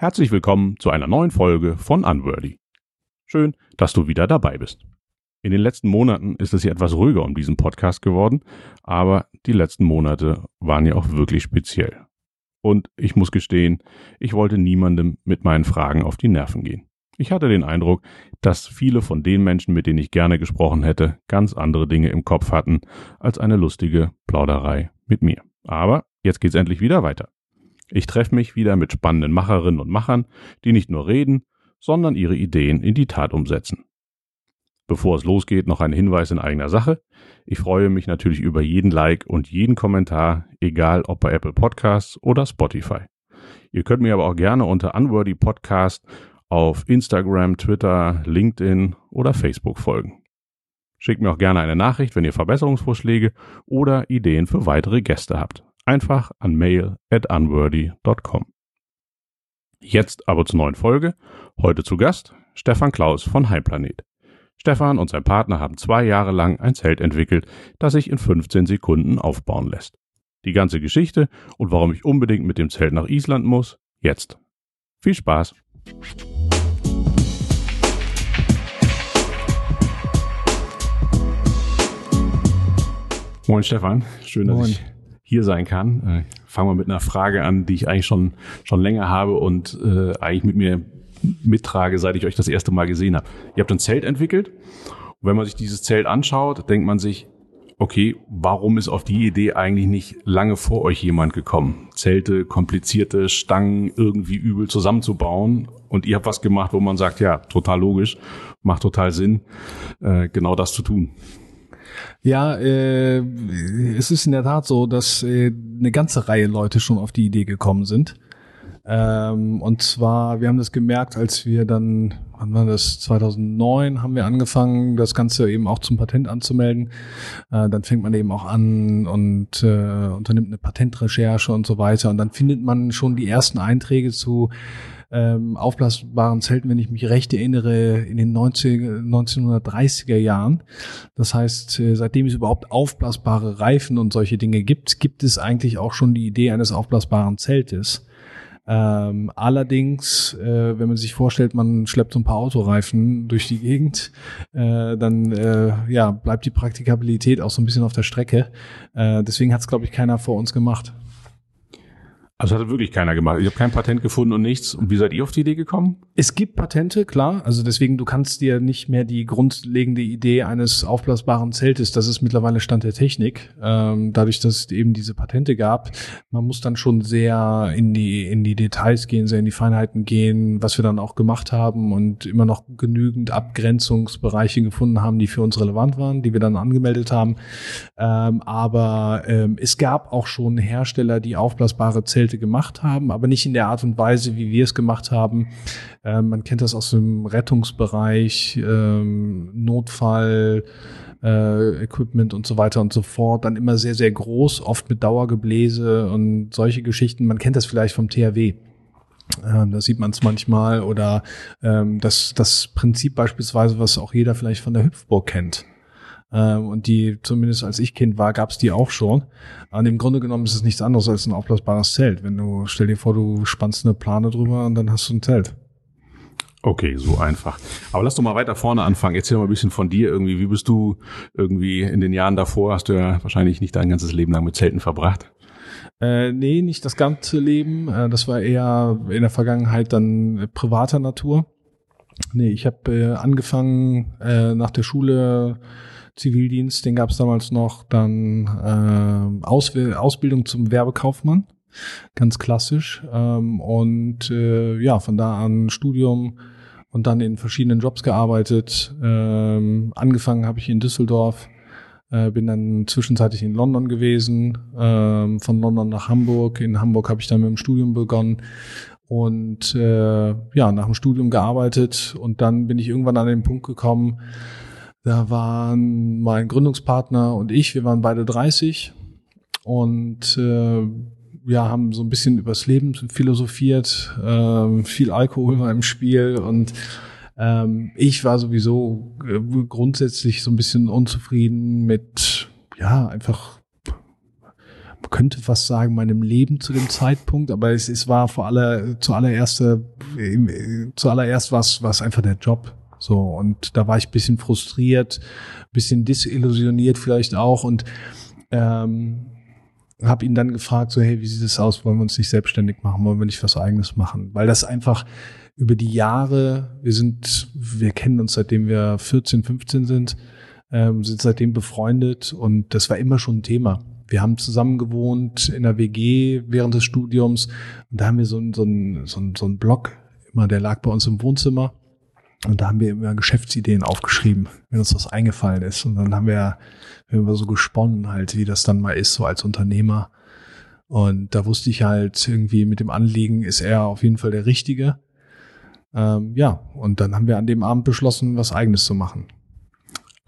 Herzlich willkommen zu einer neuen Folge von Unworthy. Schön, dass du wieder dabei bist. In den letzten Monaten ist es ja etwas ruhiger um diesen Podcast geworden, aber die letzten Monate waren ja auch wirklich speziell. Und ich muss gestehen, ich wollte niemandem mit meinen Fragen auf die Nerven gehen. Ich hatte den Eindruck, dass viele von den Menschen, mit denen ich gerne gesprochen hätte, ganz andere Dinge im Kopf hatten als eine lustige Plauderei mit mir. Aber jetzt geht's endlich wieder weiter. Ich treffe mich wieder mit spannenden Macherinnen und Machern, die nicht nur reden, sondern ihre Ideen in die Tat umsetzen. Bevor es losgeht, noch ein Hinweis in eigener Sache. Ich freue mich natürlich über jeden Like und jeden Kommentar, egal ob bei Apple Podcasts oder Spotify. Ihr könnt mir aber auch gerne unter Unworthy Podcast auf Instagram, Twitter, LinkedIn oder Facebook folgen. Schickt mir auch gerne eine Nachricht, wenn ihr Verbesserungsvorschläge oder Ideen für weitere Gäste habt einfach an mail at unworthy.com. Jetzt aber zur neuen Folge. Heute zu Gast Stefan Klaus von Heimplanet. Stefan und sein Partner haben zwei Jahre lang ein Zelt entwickelt, das sich in 15 Sekunden aufbauen lässt. Die ganze Geschichte und warum ich unbedingt mit dem Zelt nach Island muss, jetzt. Viel Spaß! Moin Stefan, schön, dass Moin. ich hier sein kann. Äh, fangen wir mit einer Frage an, die ich eigentlich schon, schon länger habe und äh, eigentlich mit mir mittrage, seit ich euch das erste Mal gesehen habe. Ihr habt ein Zelt entwickelt. Und wenn man sich dieses Zelt anschaut, denkt man sich, okay, warum ist auf die Idee eigentlich nicht lange vor euch jemand gekommen? Zelte, komplizierte Stangen irgendwie übel zusammenzubauen. Und ihr habt was gemacht, wo man sagt, ja, total logisch, macht total Sinn, äh, genau das zu tun. Ja, äh, es ist in der Tat so, dass äh, eine ganze Reihe Leute schon auf die Idee gekommen sind. Ähm, und zwar, wir haben das gemerkt, als wir dann, wann war das, 2009 haben wir angefangen, das Ganze eben auch zum Patent anzumelden. Äh, dann fängt man eben auch an und äh, unternimmt eine Patentrecherche und so weiter. Und dann findet man schon die ersten Einträge zu ähm, aufblasbaren Zelten, wenn ich mich recht erinnere, in den 90, 1930er Jahren. Das heißt, äh, seitdem es überhaupt aufblasbare Reifen und solche Dinge gibt, gibt es eigentlich auch schon die Idee eines aufblasbaren Zeltes. Ähm, allerdings, äh, wenn man sich vorstellt, man schleppt so ein paar Autoreifen durch die Gegend, äh, dann äh, ja, bleibt die Praktikabilität auch so ein bisschen auf der Strecke. Äh, deswegen hat es, glaube ich, keiner vor uns gemacht. Also hat wirklich keiner gemacht. Ich habe kein Patent gefunden und nichts. Und wie seid ihr auf die Idee gekommen? Es gibt Patente, klar. Also deswegen, du kannst dir nicht mehr die grundlegende Idee eines aufblasbaren Zeltes, das ist mittlerweile Stand der Technik. Ähm, dadurch, dass es eben diese Patente gab, man muss dann schon sehr in die, in die Details gehen, sehr in die Feinheiten gehen, was wir dann auch gemacht haben und immer noch genügend Abgrenzungsbereiche gefunden haben, die für uns relevant waren, die wir dann angemeldet haben. Ähm, aber ähm, es gab auch schon Hersteller, die aufblasbare Zelte Angestellte gemacht haben, aber nicht in der Art und Weise, wie wir es gemacht haben. Ähm, man kennt das aus dem Rettungsbereich, ähm, Notfall, äh, Equipment und so weiter und so fort. Dann immer sehr, sehr groß, oft mit Dauergebläse und solche Geschichten. Man kennt das vielleicht vom THW. Ähm, da sieht man es manchmal oder ähm, das, das Prinzip beispielsweise, was auch jeder vielleicht von der Hüpfburg kennt. Ähm, und die, zumindest als ich Kind war, gab es die auch schon. An dem Grunde genommen ist es nichts anderes als ein aufblasbares Zelt. Wenn du, stell dir vor, du spannst eine Plane drüber und dann hast du ein Zelt. Okay, so einfach. Aber lass doch mal weiter vorne anfangen. Erzähl mal ein bisschen von dir irgendwie. Wie bist du irgendwie in den Jahren davor? Hast du ja wahrscheinlich nicht dein ganzes Leben lang mit Zelten verbracht. Äh, nee, nicht das ganze Leben. Äh, das war eher in der Vergangenheit dann äh, privater Natur. Nee, ich habe äh, angefangen äh, nach der Schule Zivildienst, den gab es damals noch, dann äh, Aus Ausbildung zum Werbekaufmann, ganz klassisch. Ähm, und äh, ja, von da an Studium und dann in verschiedenen Jobs gearbeitet. Ähm, angefangen habe ich in Düsseldorf, äh, bin dann zwischenzeitlich in London gewesen, ähm, von London nach Hamburg. In Hamburg habe ich dann mit dem Studium begonnen und äh, ja, nach dem Studium gearbeitet und dann bin ich irgendwann an den Punkt gekommen, da waren mein Gründungspartner und ich, wir waren beide 30 und äh, ja, haben so ein bisschen übers Leben philosophiert, äh, viel Alkohol war im Spiel und ähm, ich war sowieso äh, grundsätzlich so ein bisschen unzufrieden mit, ja, einfach könnte fast sagen, meinem Leben zu dem Zeitpunkt, aber es, es war vor aller, zuallererst, äh, zuallererst was, was einfach der Job. So, und da war ich bisschen frustriert, bisschen disillusioniert vielleicht auch und ähm, habe ihn dann gefragt, so, hey, wie sieht es aus? Wollen wir uns nicht selbstständig machen? Wollen wir nicht was eigenes machen? Weil das einfach über die Jahre, wir sind, wir kennen uns seitdem wir 14, 15 sind, ähm, sind seitdem befreundet und das war immer schon ein Thema. Wir haben zusammen gewohnt in der WG während des Studiums und da haben wir so, ein, so, ein, so, ein, so einen Blog, immer, der lag bei uns im Wohnzimmer und da haben wir immer Geschäftsideen aufgeschrieben, wenn uns was eingefallen ist. Und dann haben wir, wir so gesponnen halt, wie das dann mal ist, so als Unternehmer. Und da wusste ich halt irgendwie mit dem Anliegen ist er auf jeden Fall der Richtige. Ähm, ja, und dann haben wir an dem Abend beschlossen, was eigenes zu machen.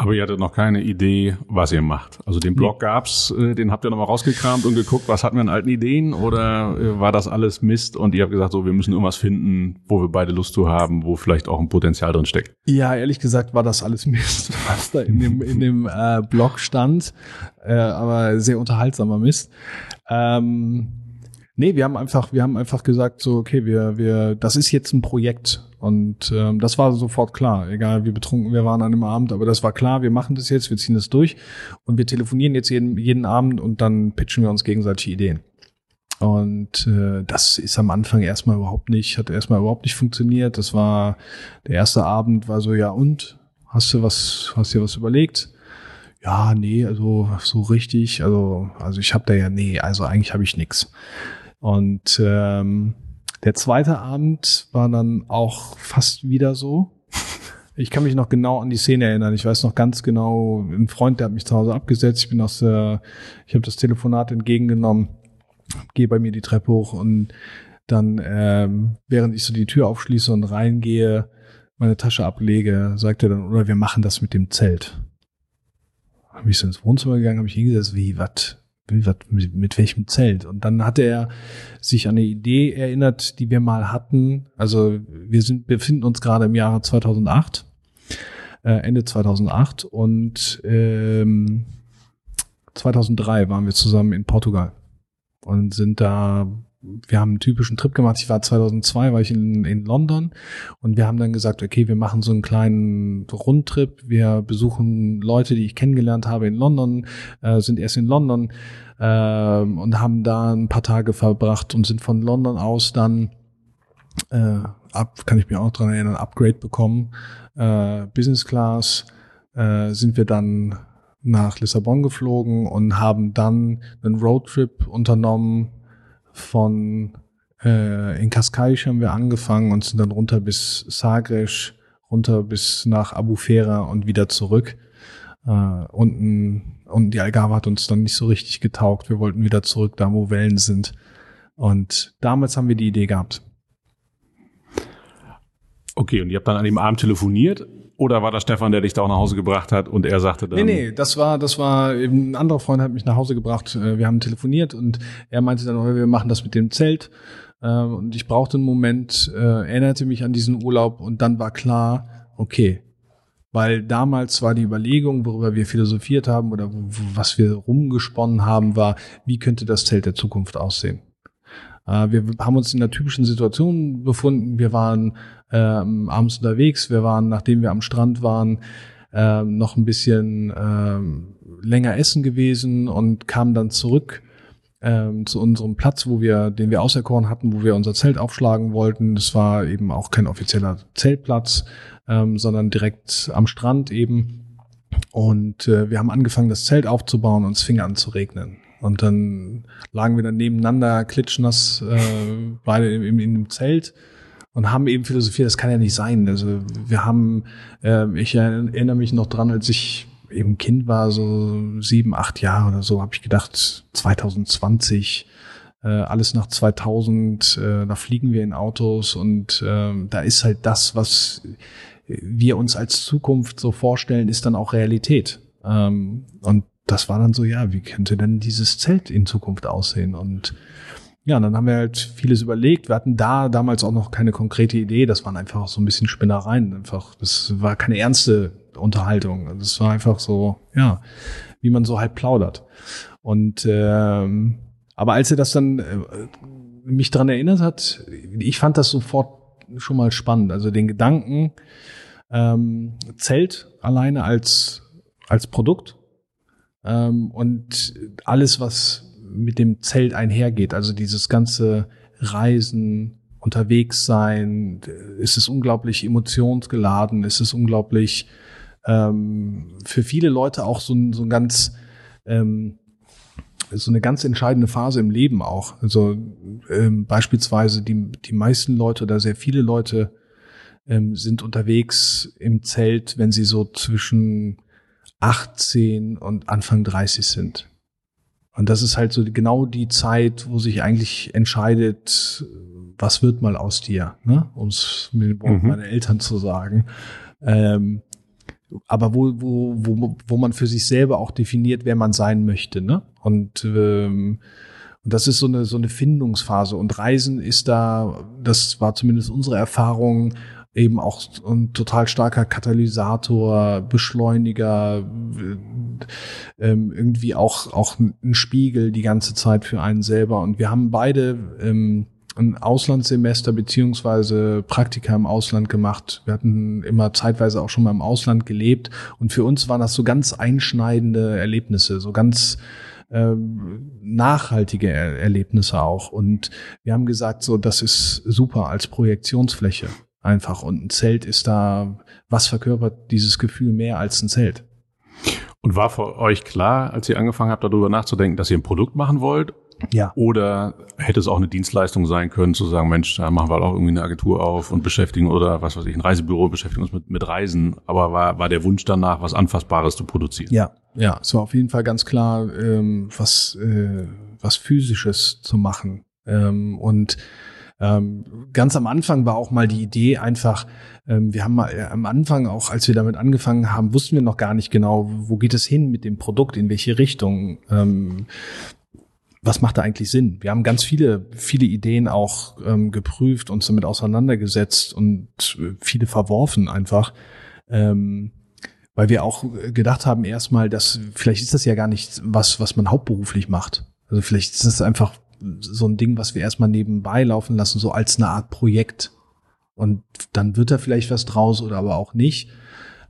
Aber ihr hattet noch keine Idee, was ihr macht. Also den Blog gab's, äh, den habt ihr nochmal rausgekramt und geguckt, was hatten wir an alten Ideen oder äh, war das alles Mist und ihr habt gesagt, so wir müssen irgendwas finden, wo wir beide Lust zu haben, wo vielleicht auch ein Potenzial drin steckt. Ja, ehrlich gesagt war das alles Mist, was da in dem in dem äh, Blog stand, äh, aber sehr unterhaltsamer Mist. Ähm, Nee, wir haben einfach, wir haben einfach gesagt, so, okay, wir, wir, das ist jetzt ein Projekt. Und ähm, das war sofort klar, egal wie betrunken wir waren an dem Abend, aber das war klar, wir machen das jetzt, wir ziehen das durch und wir telefonieren jetzt jeden, jeden Abend und dann pitchen wir uns gegenseitig Ideen. Und äh, das ist am Anfang erstmal überhaupt nicht, hat erstmal überhaupt nicht funktioniert. Das war der erste Abend, war so, ja und? Hast du was, hast dir was überlegt? Ja, nee, also so richtig, also, also ich habe da ja, nee, also eigentlich habe ich nix. Und ähm, der zweite Abend war dann auch fast wieder so. Ich kann mich noch genau an die Szene erinnern. Ich weiß noch ganz genau, ein Freund, der hat mich zu Hause abgesetzt. Ich bin aus der, ich habe das Telefonat entgegengenommen, gehe bei mir die Treppe hoch und dann, ähm, während ich so die Tür aufschließe und reingehe, meine Tasche ablege, sagt er dann, oder wir machen das mit dem Zelt. Habe ich so ins Wohnzimmer gegangen, habe ich hingesetzt, wie, was? Mit, welchem Zelt? Und dann hatte er sich an eine Idee erinnert, die wir mal hatten. Also wir sind, befinden uns gerade im Jahre 2008, äh, Ende 2008 und ähm, 2003 waren wir zusammen in Portugal und sind da wir haben einen typischen Trip gemacht. Ich war 2002, war ich in, in London und wir haben dann gesagt, okay, wir machen so einen kleinen Rundtrip. Wir besuchen Leute, die ich kennengelernt habe in London, äh, sind erst in London äh, und haben da ein paar Tage verbracht und sind von London aus dann äh, ab, kann ich mir auch dran erinnern, Upgrade bekommen. Äh, Business Class äh, sind wir dann nach Lissabon geflogen und haben dann einen Roadtrip unternommen von äh, in Cascais haben wir angefangen und sind dann runter bis Sagres, runter bis nach Abu Fera und wieder zurück. Äh, unten, und die Algarve hat uns dann nicht so richtig getaugt. Wir wollten wieder zurück, da wo Wellen sind. Und damals haben wir die Idee gehabt. Okay, und ihr habt dann an dem Abend telefoniert oder war das Stefan, der dich da auch nach Hause gebracht hat und er sagte dann? Nee, nee, das war, das war eben ein anderer Freund hat mich nach Hause gebracht. Äh, wir haben telefoniert und er meinte dann, wir machen das mit dem Zelt. Ähm, und ich brauchte einen Moment, äh, erinnerte mich an diesen Urlaub und dann war klar, okay. Weil damals war die Überlegung, worüber wir philosophiert haben oder was wir rumgesponnen haben, war, wie könnte das Zelt der Zukunft aussehen? Äh, wir haben uns in einer typischen Situation befunden. Wir waren ähm, abends unterwegs. Wir waren, nachdem wir am Strand waren, ähm, noch ein bisschen ähm, länger essen gewesen und kamen dann zurück ähm, zu unserem Platz, wo wir, den wir auserkoren hatten, wo wir unser Zelt aufschlagen wollten. Das war eben auch kein offizieller Zeltplatz, ähm, sondern direkt am Strand eben. Und äh, wir haben angefangen, das Zelt aufzubauen und es fing an zu regnen. Und dann lagen wir dann nebeneinander, klitschnass, äh, beide in, in dem Zelt und haben eben philosophiert, das kann ja nicht sein. Also wir haben, äh, ich erinnere mich noch dran, als ich eben Kind war, so sieben, acht Jahre oder so, habe ich gedacht, 2020, äh, alles nach 2000, äh, da fliegen wir in Autos und äh, da ist halt das, was wir uns als Zukunft so vorstellen, ist dann auch Realität. Ähm, und das war dann so, ja, wie könnte denn dieses Zelt in Zukunft aussehen? Und ja, dann haben wir halt vieles überlegt. Wir hatten da damals auch noch keine konkrete Idee. Das waren einfach so ein bisschen Spinnereien. Einfach, das war keine ernste Unterhaltung. Das war einfach so, ja, wie man so halt plaudert. Und ähm, Aber als er das dann äh, mich dran erinnert hat, ich fand das sofort schon mal spannend. Also den Gedanken, ähm, Zelt alleine als, als Produkt ähm, und alles, was mit dem Zelt einhergeht. Also dieses ganze Reisen, unterwegs sein, ist es unglaublich emotionsgeladen, ist es unglaublich ähm, für viele Leute auch so ein, so ein ganz ähm, so eine ganz entscheidende Phase im Leben auch. Also ähm, beispielsweise die, die meisten Leute oder sehr viele Leute ähm, sind unterwegs im Zelt, wenn sie so zwischen 18 und Anfang 30 sind. Und das ist halt so genau die Zeit, wo sich eigentlich entscheidet, was wird mal aus dir, ne? um es mit den Worten mhm. meiner Eltern zu sagen. Ähm, aber wo, wo, wo, wo man für sich selber auch definiert, wer man sein möchte. Ne? Und, ähm, und das ist so eine, so eine Findungsphase. Und Reisen ist da, das war zumindest unsere Erfahrung, eben auch ein total starker Katalysator, Beschleuniger, äh, ähm, irgendwie auch, auch ein Spiegel die ganze Zeit für einen selber. Und wir haben beide ähm, ein Auslandssemester beziehungsweise Praktika im Ausland gemacht. Wir hatten immer zeitweise auch schon mal im Ausland gelebt und für uns waren das so ganz einschneidende Erlebnisse, so ganz ähm, nachhaltige er Erlebnisse auch. Und wir haben gesagt, so das ist super als Projektionsfläche einfach. Und ein Zelt ist da, was verkörpert dieses Gefühl mehr als ein Zelt? Und war für euch klar, als ihr angefangen habt, darüber nachzudenken, dass ihr ein Produkt machen wollt? Ja. Oder hätte es auch eine Dienstleistung sein können, zu sagen, Mensch, da machen wir halt auch irgendwie eine Agentur auf und beschäftigen oder was weiß ich, ein Reisebüro, beschäftigen uns mit, mit Reisen. Aber war, war der Wunsch danach, was Anfassbares zu produzieren? Ja, ja, es war auf jeden Fall ganz klar, ähm, was, äh, was Physisches zu machen. Ähm, und ähm, ganz am Anfang war auch mal die Idee einfach, ähm, wir haben mal äh, am Anfang auch, als wir damit angefangen haben, wussten wir noch gar nicht genau, wo geht es hin mit dem Produkt, in welche Richtung. Ähm, was macht da eigentlich Sinn? Wir haben ganz viele, viele Ideen auch ähm, geprüft, uns damit auseinandergesetzt und äh, viele verworfen einfach. Ähm, weil wir auch gedacht haben erstmal, dass vielleicht ist das ja gar nicht was, was man hauptberuflich macht. Also vielleicht ist das einfach so ein Ding, was wir erstmal nebenbei laufen lassen, so als eine Art Projekt. Und dann wird da vielleicht was draus oder aber auch nicht.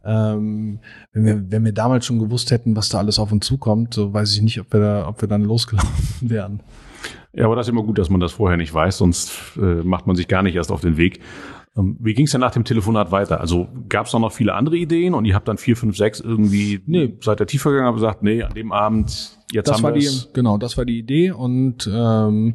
Ähm, wenn, wir, wenn wir damals schon gewusst hätten, was da alles auf uns zukommt, so weiß ich nicht, ob wir da, ob wir dann losgelaufen wären. Ja, aber das ist immer gut, dass man das vorher nicht weiß, sonst äh, macht man sich gar nicht erst auf den Weg. Ähm, wie ging es denn nach dem Telefonat weiter? Also gab es noch viele andere Ideen und ihr habt dann vier, fünf, sechs irgendwie nee. seit der tiefer gegangen, aber gesagt, nee, an dem Abend jetzt das haben wir die, Genau, das war die Idee und ähm,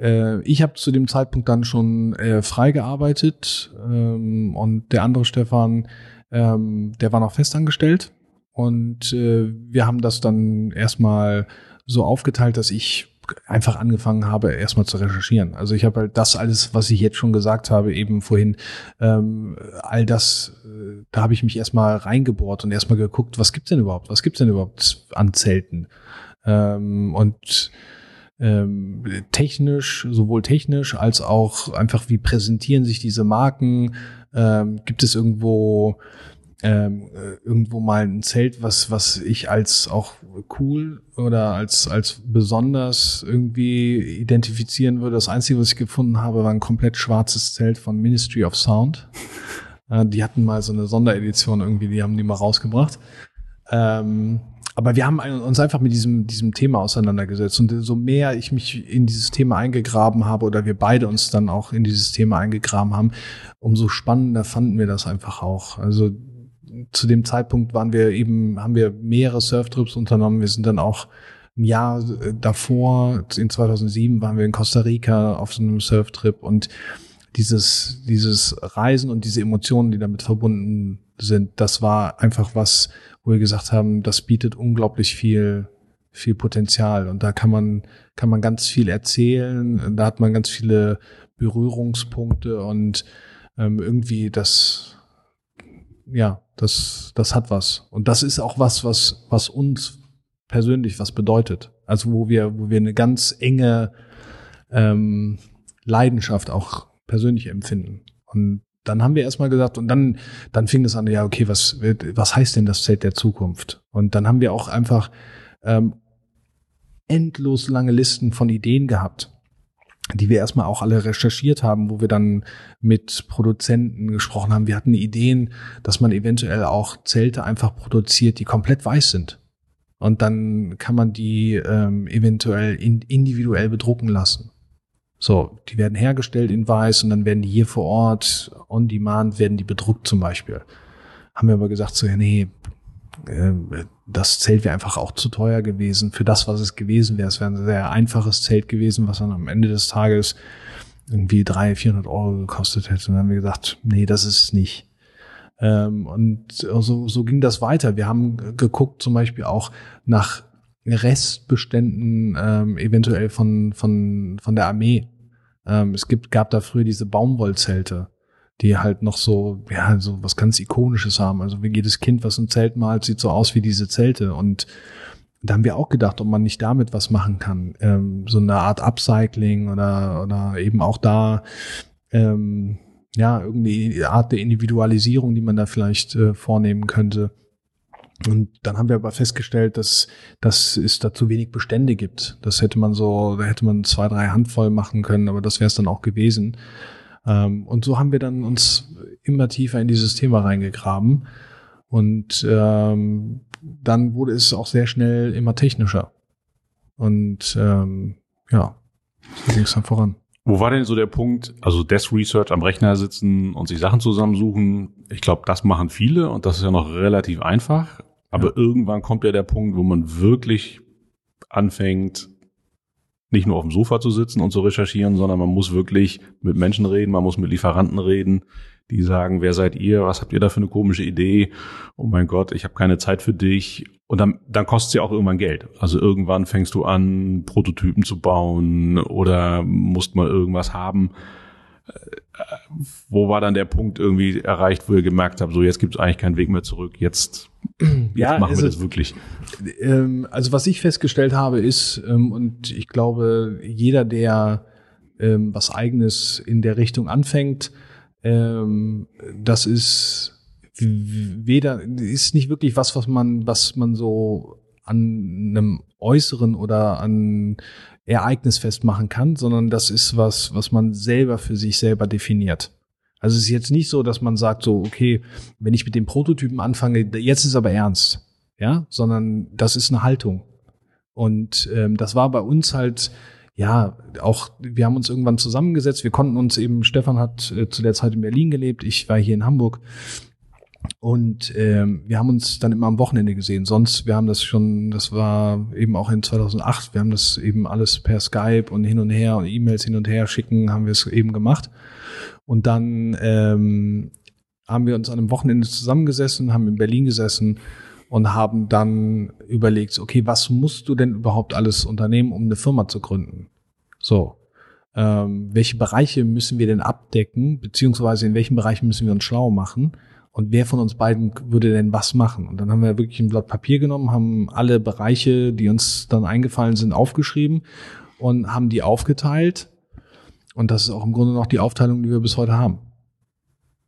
äh, ich habe zu dem Zeitpunkt dann schon äh, frei gearbeitet ähm, und der andere Stefan, ähm, der war noch festangestellt und äh, wir haben das dann erstmal so aufgeteilt, dass ich einfach angefangen habe, erstmal zu recherchieren. Also ich habe halt das alles, was ich jetzt schon gesagt habe, eben vorhin, ähm, all das, äh, da habe ich mich erstmal reingebohrt und erstmal geguckt, was gibt's denn überhaupt? Was gibt's denn überhaupt an Zelten? Ähm, und ähm, technisch, sowohl technisch als auch einfach, wie präsentieren sich diese Marken? Ähm, gibt es irgendwo ähm, äh, irgendwo mal ein Zelt, was was ich als auch cool oder als als besonders irgendwie identifizieren würde. Das einzige, was ich gefunden habe, war ein komplett schwarzes Zelt von Ministry of Sound. Äh, die hatten mal so eine Sonderedition irgendwie, die haben die mal rausgebracht. Ähm, aber wir haben uns einfach mit diesem, diesem Thema auseinandergesetzt. Und so mehr ich mich in dieses Thema eingegraben habe oder wir beide uns dann auch in dieses Thema eingegraben haben, umso spannender fanden wir das einfach auch. Also zu dem Zeitpunkt waren wir eben, haben wir mehrere Surftrips unternommen. Wir sind dann auch ein Jahr äh, davor, in 2007, waren wir in Costa Rica auf so einem Surftrip und dieses, dieses Reisen und diese Emotionen, die damit verbunden sind, das war einfach was, wo wir gesagt haben, das bietet unglaublich viel, viel Potenzial und da kann man, kann man ganz viel erzählen, da hat man ganz viele Berührungspunkte und ähm, irgendwie das, ja, das, das hat was. Und das ist auch was, was, was uns persönlich was bedeutet. Also wo wir, wo wir eine ganz enge ähm, Leidenschaft auch persönlich empfinden. Und dann haben wir erstmal gesagt, und dann, dann fing es an, ja, okay, was, was heißt denn das Zelt der Zukunft? Und dann haben wir auch einfach ähm, endlos lange Listen von Ideen gehabt die wir erstmal auch alle recherchiert haben, wo wir dann mit Produzenten gesprochen haben. Wir hatten Ideen, dass man eventuell auch Zelte einfach produziert, die komplett weiß sind. Und dann kann man die ähm, eventuell in, individuell bedrucken lassen. So, die werden hergestellt in weiß und dann werden die hier vor Ort on demand werden die bedruckt zum Beispiel. Haben wir aber gesagt so, ja, nee, äh, das Zelt wäre einfach auch zu teuer gewesen für das, was es gewesen wäre. Es wäre ein sehr einfaches Zelt gewesen, was dann am Ende des Tages irgendwie 300, 400 Euro gekostet hätte. Und dann haben wir gesagt, nee, das ist es nicht. Ähm, und so, so ging das weiter. Wir haben geguckt zum Beispiel auch nach Restbeständen ähm, eventuell von, von, von der Armee. Ähm, es gibt, gab da früher diese Baumwollzelte die halt noch so, ja, so was ganz Ikonisches haben. Also wie jedes Kind, was ein Zelt malt, sieht so aus wie diese Zelte. Und da haben wir auch gedacht, ob man nicht damit was machen kann. Ähm, so eine Art Upcycling oder, oder eben auch da, ähm, ja, irgendwie Art der Individualisierung, die man da vielleicht äh, vornehmen könnte. Und dann haben wir aber festgestellt, dass, dass es da zu wenig Bestände gibt. Das hätte man so, da hätte man zwei, drei Handvoll machen können, aber das wäre es dann auch gewesen. Ähm, und so haben wir dann uns immer tiefer in dieses Thema reingegraben. Und ähm, dann wurde es auch sehr schnell immer technischer. Und ähm, ja, so ging es dann voran. Wo war denn so der Punkt, also Desk Research am Rechner sitzen und sich Sachen zusammensuchen? Ich glaube, das machen viele und das ist ja noch relativ einfach. Aber ja. irgendwann kommt ja der Punkt, wo man wirklich anfängt, nicht nur auf dem Sofa zu sitzen und zu recherchieren, sondern man muss wirklich mit Menschen reden, man muss mit Lieferanten reden, die sagen, wer seid ihr, was habt ihr da für eine komische Idee? Oh mein Gott, ich habe keine Zeit für dich. Und dann, dann kostet ja auch irgendwann Geld. Also irgendwann fängst du an, Prototypen zu bauen oder musst mal irgendwas haben wo war dann der Punkt irgendwie erreicht, wo ihr gemerkt habt, so jetzt gibt es eigentlich keinen Weg mehr zurück, jetzt, jetzt ja, machen wir das wirklich? Ähm, also was ich festgestellt habe ist, ähm, und ich glaube, jeder, der ähm, was eigenes in der Richtung anfängt, das ist weder, ist nicht wirklich was, was man, was man so an einem äußeren oder an Ereignis festmachen kann, sondern das ist was, was man selber für sich selber definiert. Also es ist jetzt nicht so, dass man sagt so, okay, wenn ich mit dem Prototypen anfange, jetzt ist aber ernst, ja, sondern das ist eine Haltung. Und ähm, das war bei uns halt, ja, auch, wir haben uns irgendwann zusammengesetzt, wir konnten uns eben, Stefan hat äh, zu der Zeit in Berlin gelebt, ich war hier in Hamburg und ähm, wir haben uns dann immer am Wochenende gesehen. Sonst, wir haben das schon, das war eben auch in 2008, wir haben das eben alles per Skype und hin und her und E-Mails hin und her schicken, haben wir es eben gemacht. Und dann ähm, haben wir uns an einem Wochenende zusammengesessen, haben in Berlin gesessen und haben dann überlegt, okay, was musst du denn überhaupt alles unternehmen, um eine Firma zu gründen? So. Ähm, welche Bereiche müssen wir denn abdecken, beziehungsweise in welchen Bereichen müssen wir uns schlau machen? Und wer von uns beiden würde denn was machen? Und dann haben wir wirklich ein Blatt Papier genommen, haben alle Bereiche, die uns dann eingefallen sind, aufgeschrieben und haben die aufgeteilt. Und das ist auch im Grunde noch die Aufteilung, die wir bis heute haben.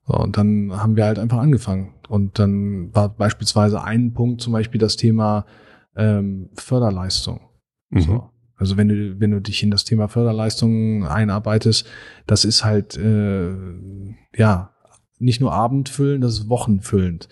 So, und dann haben wir halt einfach angefangen. Und dann war beispielsweise ein Punkt zum Beispiel das Thema ähm, Förderleistung. Mhm. So. Also wenn du, wenn du dich in das Thema Förderleistung einarbeitest, das ist halt äh, ja nicht nur abendfüllend, das ist wochenfüllend.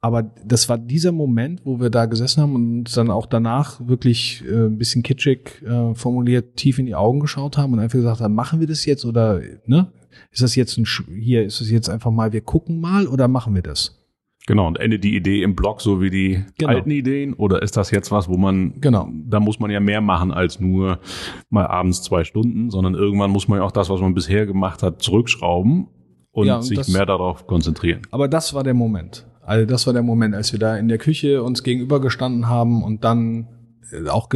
Aber das war dieser Moment, wo wir da gesessen haben und dann auch danach wirklich äh, ein bisschen kitschig äh, formuliert tief in die Augen geschaut haben und einfach gesagt haben, machen wir das jetzt oder ne? Ist das jetzt ein hier ist es jetzt einfach mal wir gucken mal oder machen wir das? Genau, und endet die Idee im Blog so wie die genau. alten Ideen? Oder ist das jetzt was, wo man, genau, da muss man ja mehr machen als nur mal abends zwei Stunden, sondern irgendwann muss man ja auch das, was man bisher gemacht hat, zurückschrauben und, ja, sich das, mehr darauf konzentrieren. Aber das war der Moment. Also das war der Moment, als wir da in der Küche uns gegenübergestanden haben und dann äh, auch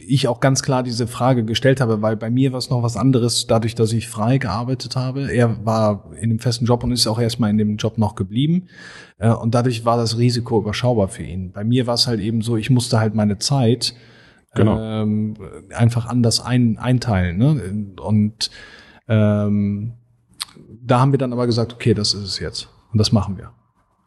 ich auch ganz klar diese Frage gestellt habe, weil bei mir war es noch was anderes, dadurch, dass ich frei gearbeitet habe. Er war in einem festen Job und ist auch erstmal in dem Job noch geblieben. Äh, und dadurch war das Risiko überschaubar für ihn. Bei mir war es halt eben so, ich musste halt meine Zeit genau. ähm, einfach anders ein, einteilen. Ne? Und ähm, da haben wir dann aber gesagt, okay, das ist es jetzt. Und das machen wir.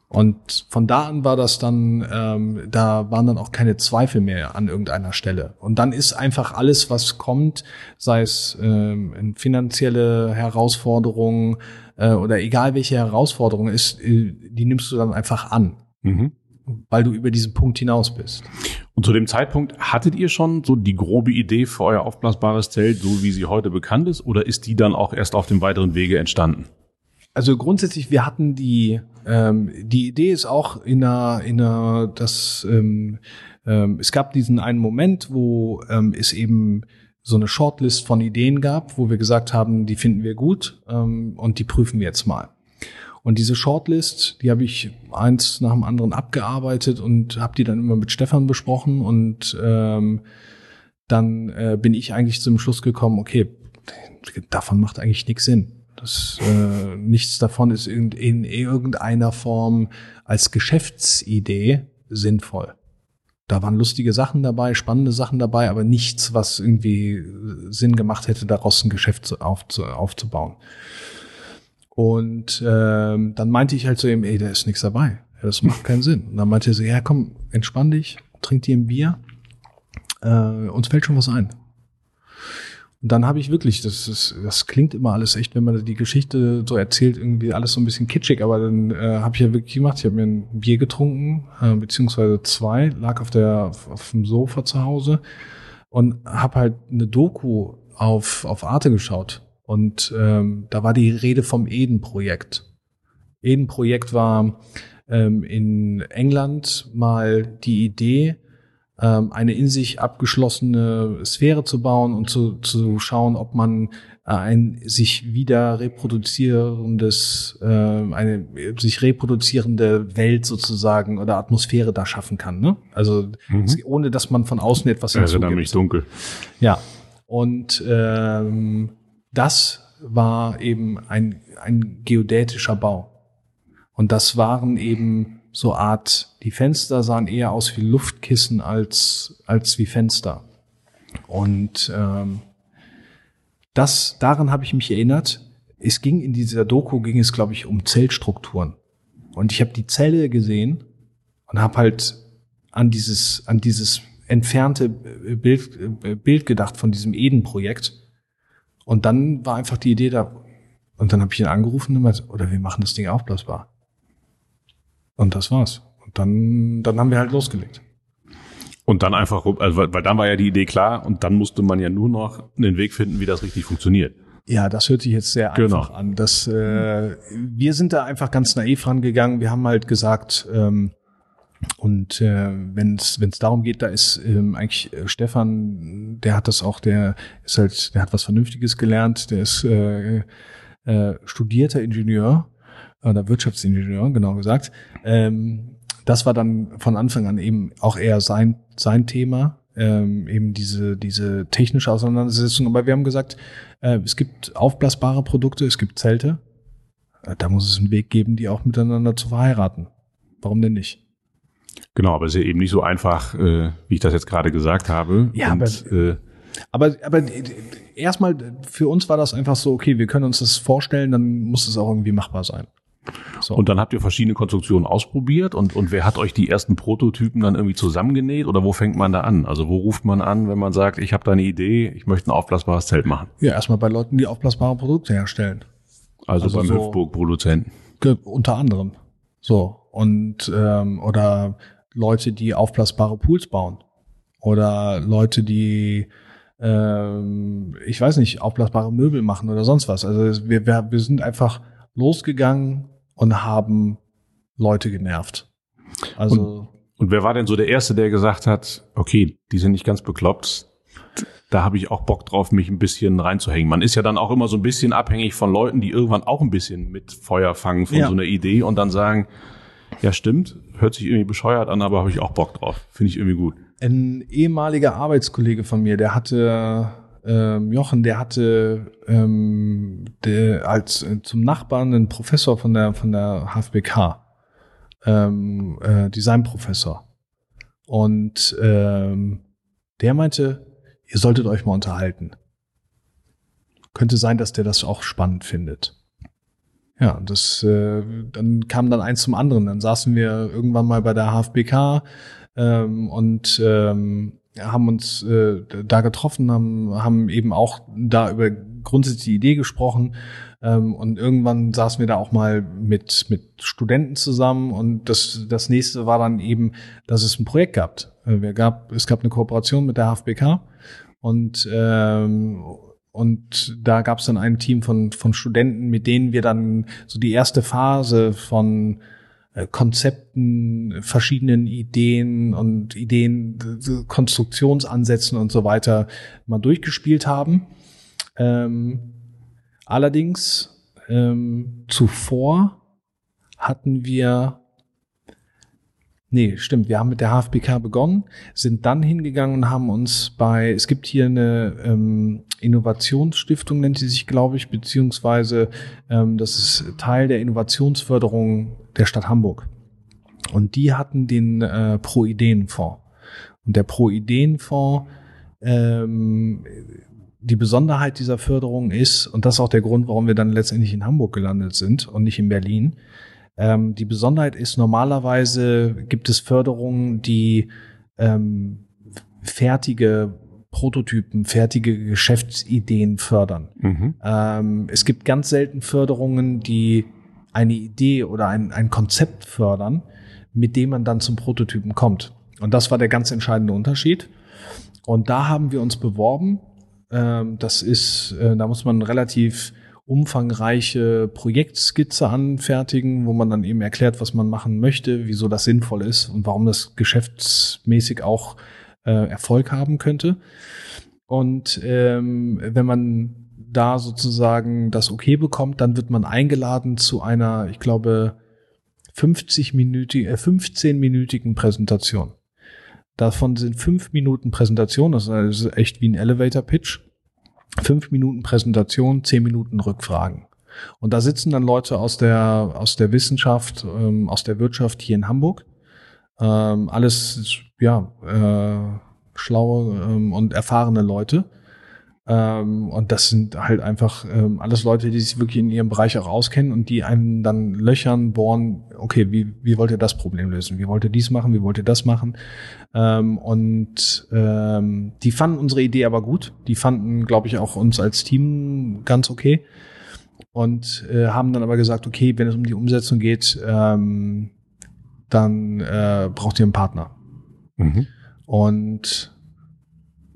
Und von da an war das dann, ähm, da waren dann auch keine Zweifel mehr an irgendeiner Stelle. Und dann ist einfach alles, was kommt, sei es ähm, finanzielle Herausforderungen äh, oder egal welche Herausforderung ist, äh, die nimmst du dann einfach an. Mhm. Weil du über diesen Punkt hinaus bist. Und zu dem Zeitpunkt hattet ihr schon so die grobe Idee für euer aufblasbares Zelt, so wie sie heute bekannt ist, oder ist die dann auch erst auf dem weiteren Wege entstanden? Also grundsätzlich, wir hatten die, ähm, die Idee ist auch in einer, in einer, das, ähm, ähm, es gab diesen einen Moment, wo ähm, es eben so eine Shortlist von Ideen gab, wo wir gesagt haben, die finden wir gut ähm, und die prüfen wir jetzt mal. Und diese Shortlist, die habe ich eins nach dem anderen abgearbeitet und habe die dann immer mit Stefan besprochen und ähm, dann äh, bin ich eigentlich zum Schluss gekommen, okay, davon macht eigentlich nichts Sinn. Das, äh, nichts davon ist in, in irgendeiner Form als Geschäftsidee sinnvoll. Da waren lustige Sachen dabei, spannende Sachen dabei, aber nichts, was irgendwie Sinn gemacht hätte, daraus ein Geschäft aufzu, aufzubauen. Und ähm, dann meinte ich halt zu ihm, ey, da ist nichts dabei. Ja, das macht keinen Sinn. Und dann meinte er so, ja, komm, entspann dich, trink dir ein Bier. Äh, uns fällt schon was ein. Und dann habe ich wirklich, das, ist, das klingt immer alles echt, wenn man die Geschichte so erzählt, irgendwie alles so ein bisschen kitschig, aber dann äh, habe ich ja wirklich gemacht. Ich habe mir ein Bier getrunken, äh, beziehungsweise zwei, lag auf der auf dem Sofa zu Hause und habe halt eine Doku auf auf Arte geschaut und ähm, da war die Rede vom Eden-Projekt. Eden-Projekt war ähm, in England mal die Idee, ähm, eine in sich abgeschlossene Sphäre zu bauen und zu, zu schauen, ob man äh, ein sich wieder reproduzierendes, äh, eine sich reproduzierende Welt sozusagen oder Atmosphäre da schaffen kann. Ne? Also mhm. ohne dass man von außen etwas hinzugibt. mich dunkel. Ja. Und ähm, das war eben ein, ein geodätischer Bau. Und das waren eben so Art, die Fenster sahen eher aus wie Luftkissen als, als wie Fenster. Und ähm, das, daran habe ich mich erinnert. Es ging in dieser Doku, ging es, glaube ich, um Zellstrukturen. Und ich habe die Zelle gesehen und habe halt an dieses, an dieses entfernte Bild, Bild gedacht von diesem Eden-Projekt. Und dann war einfach die Idee da. Und dann habe ich ihn angerufen und gesagt, oder wir machen das Ding aufblasbar. Und das war's. Und dann, dann haben wir halt losgelegt. Und dann einfach, also weil dann war ja die Idee klar und dann musste man ja nur noch einen Weg finden, wie das richtig funktioniert. Ja, das hört sich jetzt sehr genau. einfach an. Das, äh, wir sind da einfach ganz naiv rangegangen. Wir haben halt gesagt, ähm, und äh, wenn es darum geht, da ist ähm, eigentlich äh, Stefan, der hat das auch, der ist halt, der hat was Vernünftiges gelernt, der ist äh, äh, studierter Ingenieur oder Wirtschaftsingenieur, genau gesagt. Ähm, das war dann von Anfang an eben auch eher sein, sein Thema, ähm, eben diese, diese technische Auseinandersetzung. Aber wir haben gesagt, äh, es gibt aufblasbare Produkte, es gibt Zelte. Äh, da muss es einen Weg geben, die auch miteinander zu verheiraten. Warum denn nicht? Genau, aber es ist ja eben nicht so einfach, äh, wie ich das jetzt gerade gesagt habe. Ja, Und, aber, äh, aber, aber erstmal für uns war das einfach so, okay, wir können uns das vorstellen, dann muss es auch irgendwie machbar sein. So. Und dann habt ihr verschiedene Konstruktionen ausprobiert und, und wer hat euch die ersten Prototypen dann irgendwie zusammengenäht oder wo fängt man da an? Also wo ruft man an, wenn man sagt, ich habe da eine Idee, ich möchte ein aufblasbares Zelt machen? Ja, erstmal bei Leuten, die aufblasbare Produkte herstellen. Also, also beim so, Hüftburg-Produzenten. Unter anderem. So. Und ähm, oder Leute, die aufblasbare Pools bauen. Oder Leute, die ähm, ich weiß nicht, aufblasbare Möbel machen oder sonst was. Also wir, wir, wir sind einfach losgegangen und haben Leute genervt. Also und, und wer war denn so der Erste, der gesagt hat, okay, die sind nicht ganz bekloppt, da habe ich auch Bock drauf, mich ein bisschen reinzuhängen. Man ist ja dann auch immer so ein bisschen abhängig von Leuten, die irgendwann auch ein bisschen mit Feuer fangen von ja. so einer Idee und dann sagen, ja stimmt, hört sich irgendwie bescheuert an, aber habe ich auch Bock drauf. Finde ich irgendwie gut. Ein ehemaliger Arbeitskollege von mir, der hatte ähm, Jochen, der hatte ähm, der, als äh, zum Nachbarn einen Professor von der von der HFBK, ähm, äh, Designprofessor. Und ähm, der meinte, ihr solltet euch mal unterhalten. Könnte sein, dass der das auch spannend findet. Ja, das äh, dann kam dann eins zum anderen. Dann saßen wir irgendwann mal bei der HFBK ähm, und ähm, haben uns äh, da getroffen, haben, haben eben auch da über grundsätzlich die Idee gesprochen. Ähm, und irgendwann saßen wir da auch mal mit, mit Studenten zusammen und das, das nächste war dann eben, dass es ein Projekt gab. Äh, wir gab es gab eine Kooperation mit der HFBK und ähm, und da gab es dann ein Team von, von Studenten, mit denen wir dann so die erste Phase von äh, Konzepten, verschiedenen Ideen und Ideen, Konstruktionsansätzen und so weiter mal durchgespielt haben. Ähm, allerdings ähm, zuvor hatten wir Nee, stimmt. Wir haben mit der HFBK begonnen, sind dann hingegangen und haben uns bei, es gibt hier eine ähm, Innovationsstiftung, nennt sie sich, glaube ich, beziehungsweise ähm, das ist Teil der Innovationsförderung der Stadt Hamburg. Und die hatten den äh, Pro-Ideen-Fonds. Und der Pro-Ideen-Fonds, ähm, die Besonderheit dieser Förderung ist, und das ist auch der Grund, warum wir dann letztendlich in Hamburg gelandet sind und nicht in Berlin, ähm, die Besonderheit ist, normalerweise gibt es Förderungen, die ähm, fertige Prototypen, fertige Geschäftsideen fördern. Mhm. Ähm, es gibt ganz selten Förderungen, die eine Idee oder ein, ein Konzept fördern, mit dem man dann zum Prototypen kommt. Und das war der ganz entscheidende Unterschied. Und da haben wir uns beworben. Ähm, das ist, äh, da muss man relativ umfangreiche Projektskizze anfertigen, wo man dann eben erklärt, was man machen möchte, wieso das sinnvoll ist und warum das geschäftsmäßig auch äh, Erfolg haben könnte. Und ähm, wenn man da sozusagen das Okay bekommt, dann wird man eingeladen zu einer, ich glaube, 50-minütigen, äh, 15-minütigen Präsentation. Davon sind fünf Minuten Präsentation, das ist echt wie ein Elevator Pitch fünf Minuten Präsentation, zehn Minuten Rückfragen. Und da sitzen dann Leute aus der, aus der Wissenschaft, ähm, aus der Wirtschaft hier in Hamburg. Ähm, alles, ja, äh, schlaue ähm, und erfahrene Leute. Ähm, und das sind halt einfach ähm, alles Leute, die sich wirklich in ihrem Bereich auch auskennen und die einem dann löchern, bohren, okay, wie, wie wollt ihr das Problem lösen? Wie wollt ihr dies machen? Wie wollt ihr das machen? Ähm, und ähm, die fanden unsere Idee aber gut. Die fanden, glaube ich, auch uns als Team ganz okay. Und äh, haben dann aber gesagt, okay, wenn es um die Umsetzung geht, ähm, dann äh, braucht ihr einen Partner. Mhm. Und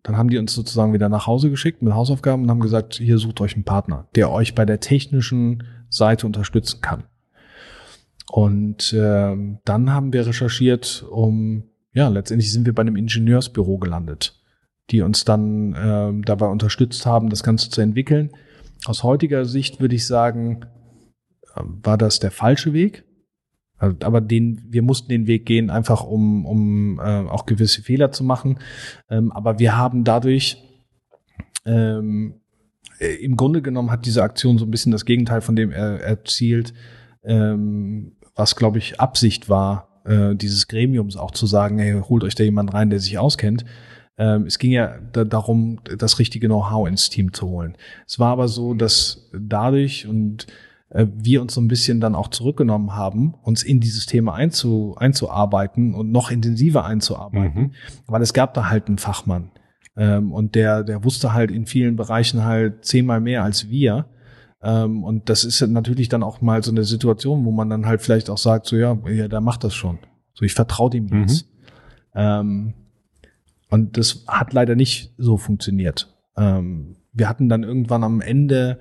dann haben die uns sozusagen wieder nach Hause geschickt mit Hausaufgaben und haben gesagt, hier sucht euch einen Partner, der euch bei der technischen Seite unterstützen kann. Und äh, dann haben wir recherchiert, um, ja, letztendlich sind wir bei einem Ingenieursbüro gelandet, die uns dann äh, dabei unterstützt haben, das Ganze zu entwickeln. Aus heutiger Sicht würde ich sagen, äh, war das der falsche Weg, aber den, wir mussten den Weg gehen, einfach um, um äh, auch gewisse Fehler zu machen. Ähm, aber wir haben dadurch ähm, äh, im Grunde genommen hat diese Aktion so ein bisschen das Gegenteil von dem er, erzielt, ähm, was glaube ich Absicht war, äh, dieses Gremiums auch zu sagen, hey, holt euch da jemand rein, der sich auskennt. Ähm, es ging ja da, darum, das richtige Know-how ins Team zu holen. Es war aber so, dass dadurch und äh, wir uns so ein bisschen dann auch zurückgenommen haben, uns in dieses Thema einzu, einzuarbeiten und noch intensiver einzuarbeiten, mhm. weil es gab da halt einen Fachmann. Ähm, und der, der wusste halt in vielen Bereichen halt zehnmal mehr als wir. Ähm, und das ist natürlich dann auch mal so eine Situation, wo man dann halt vielleicht auch sagt, so ja, ja der macht das schon. So, ich vertraue dem mhm. jetzt. Ähm, und das hat leider nicht so funktioniert. Ähm, wir hatten dann irgendwann am Ende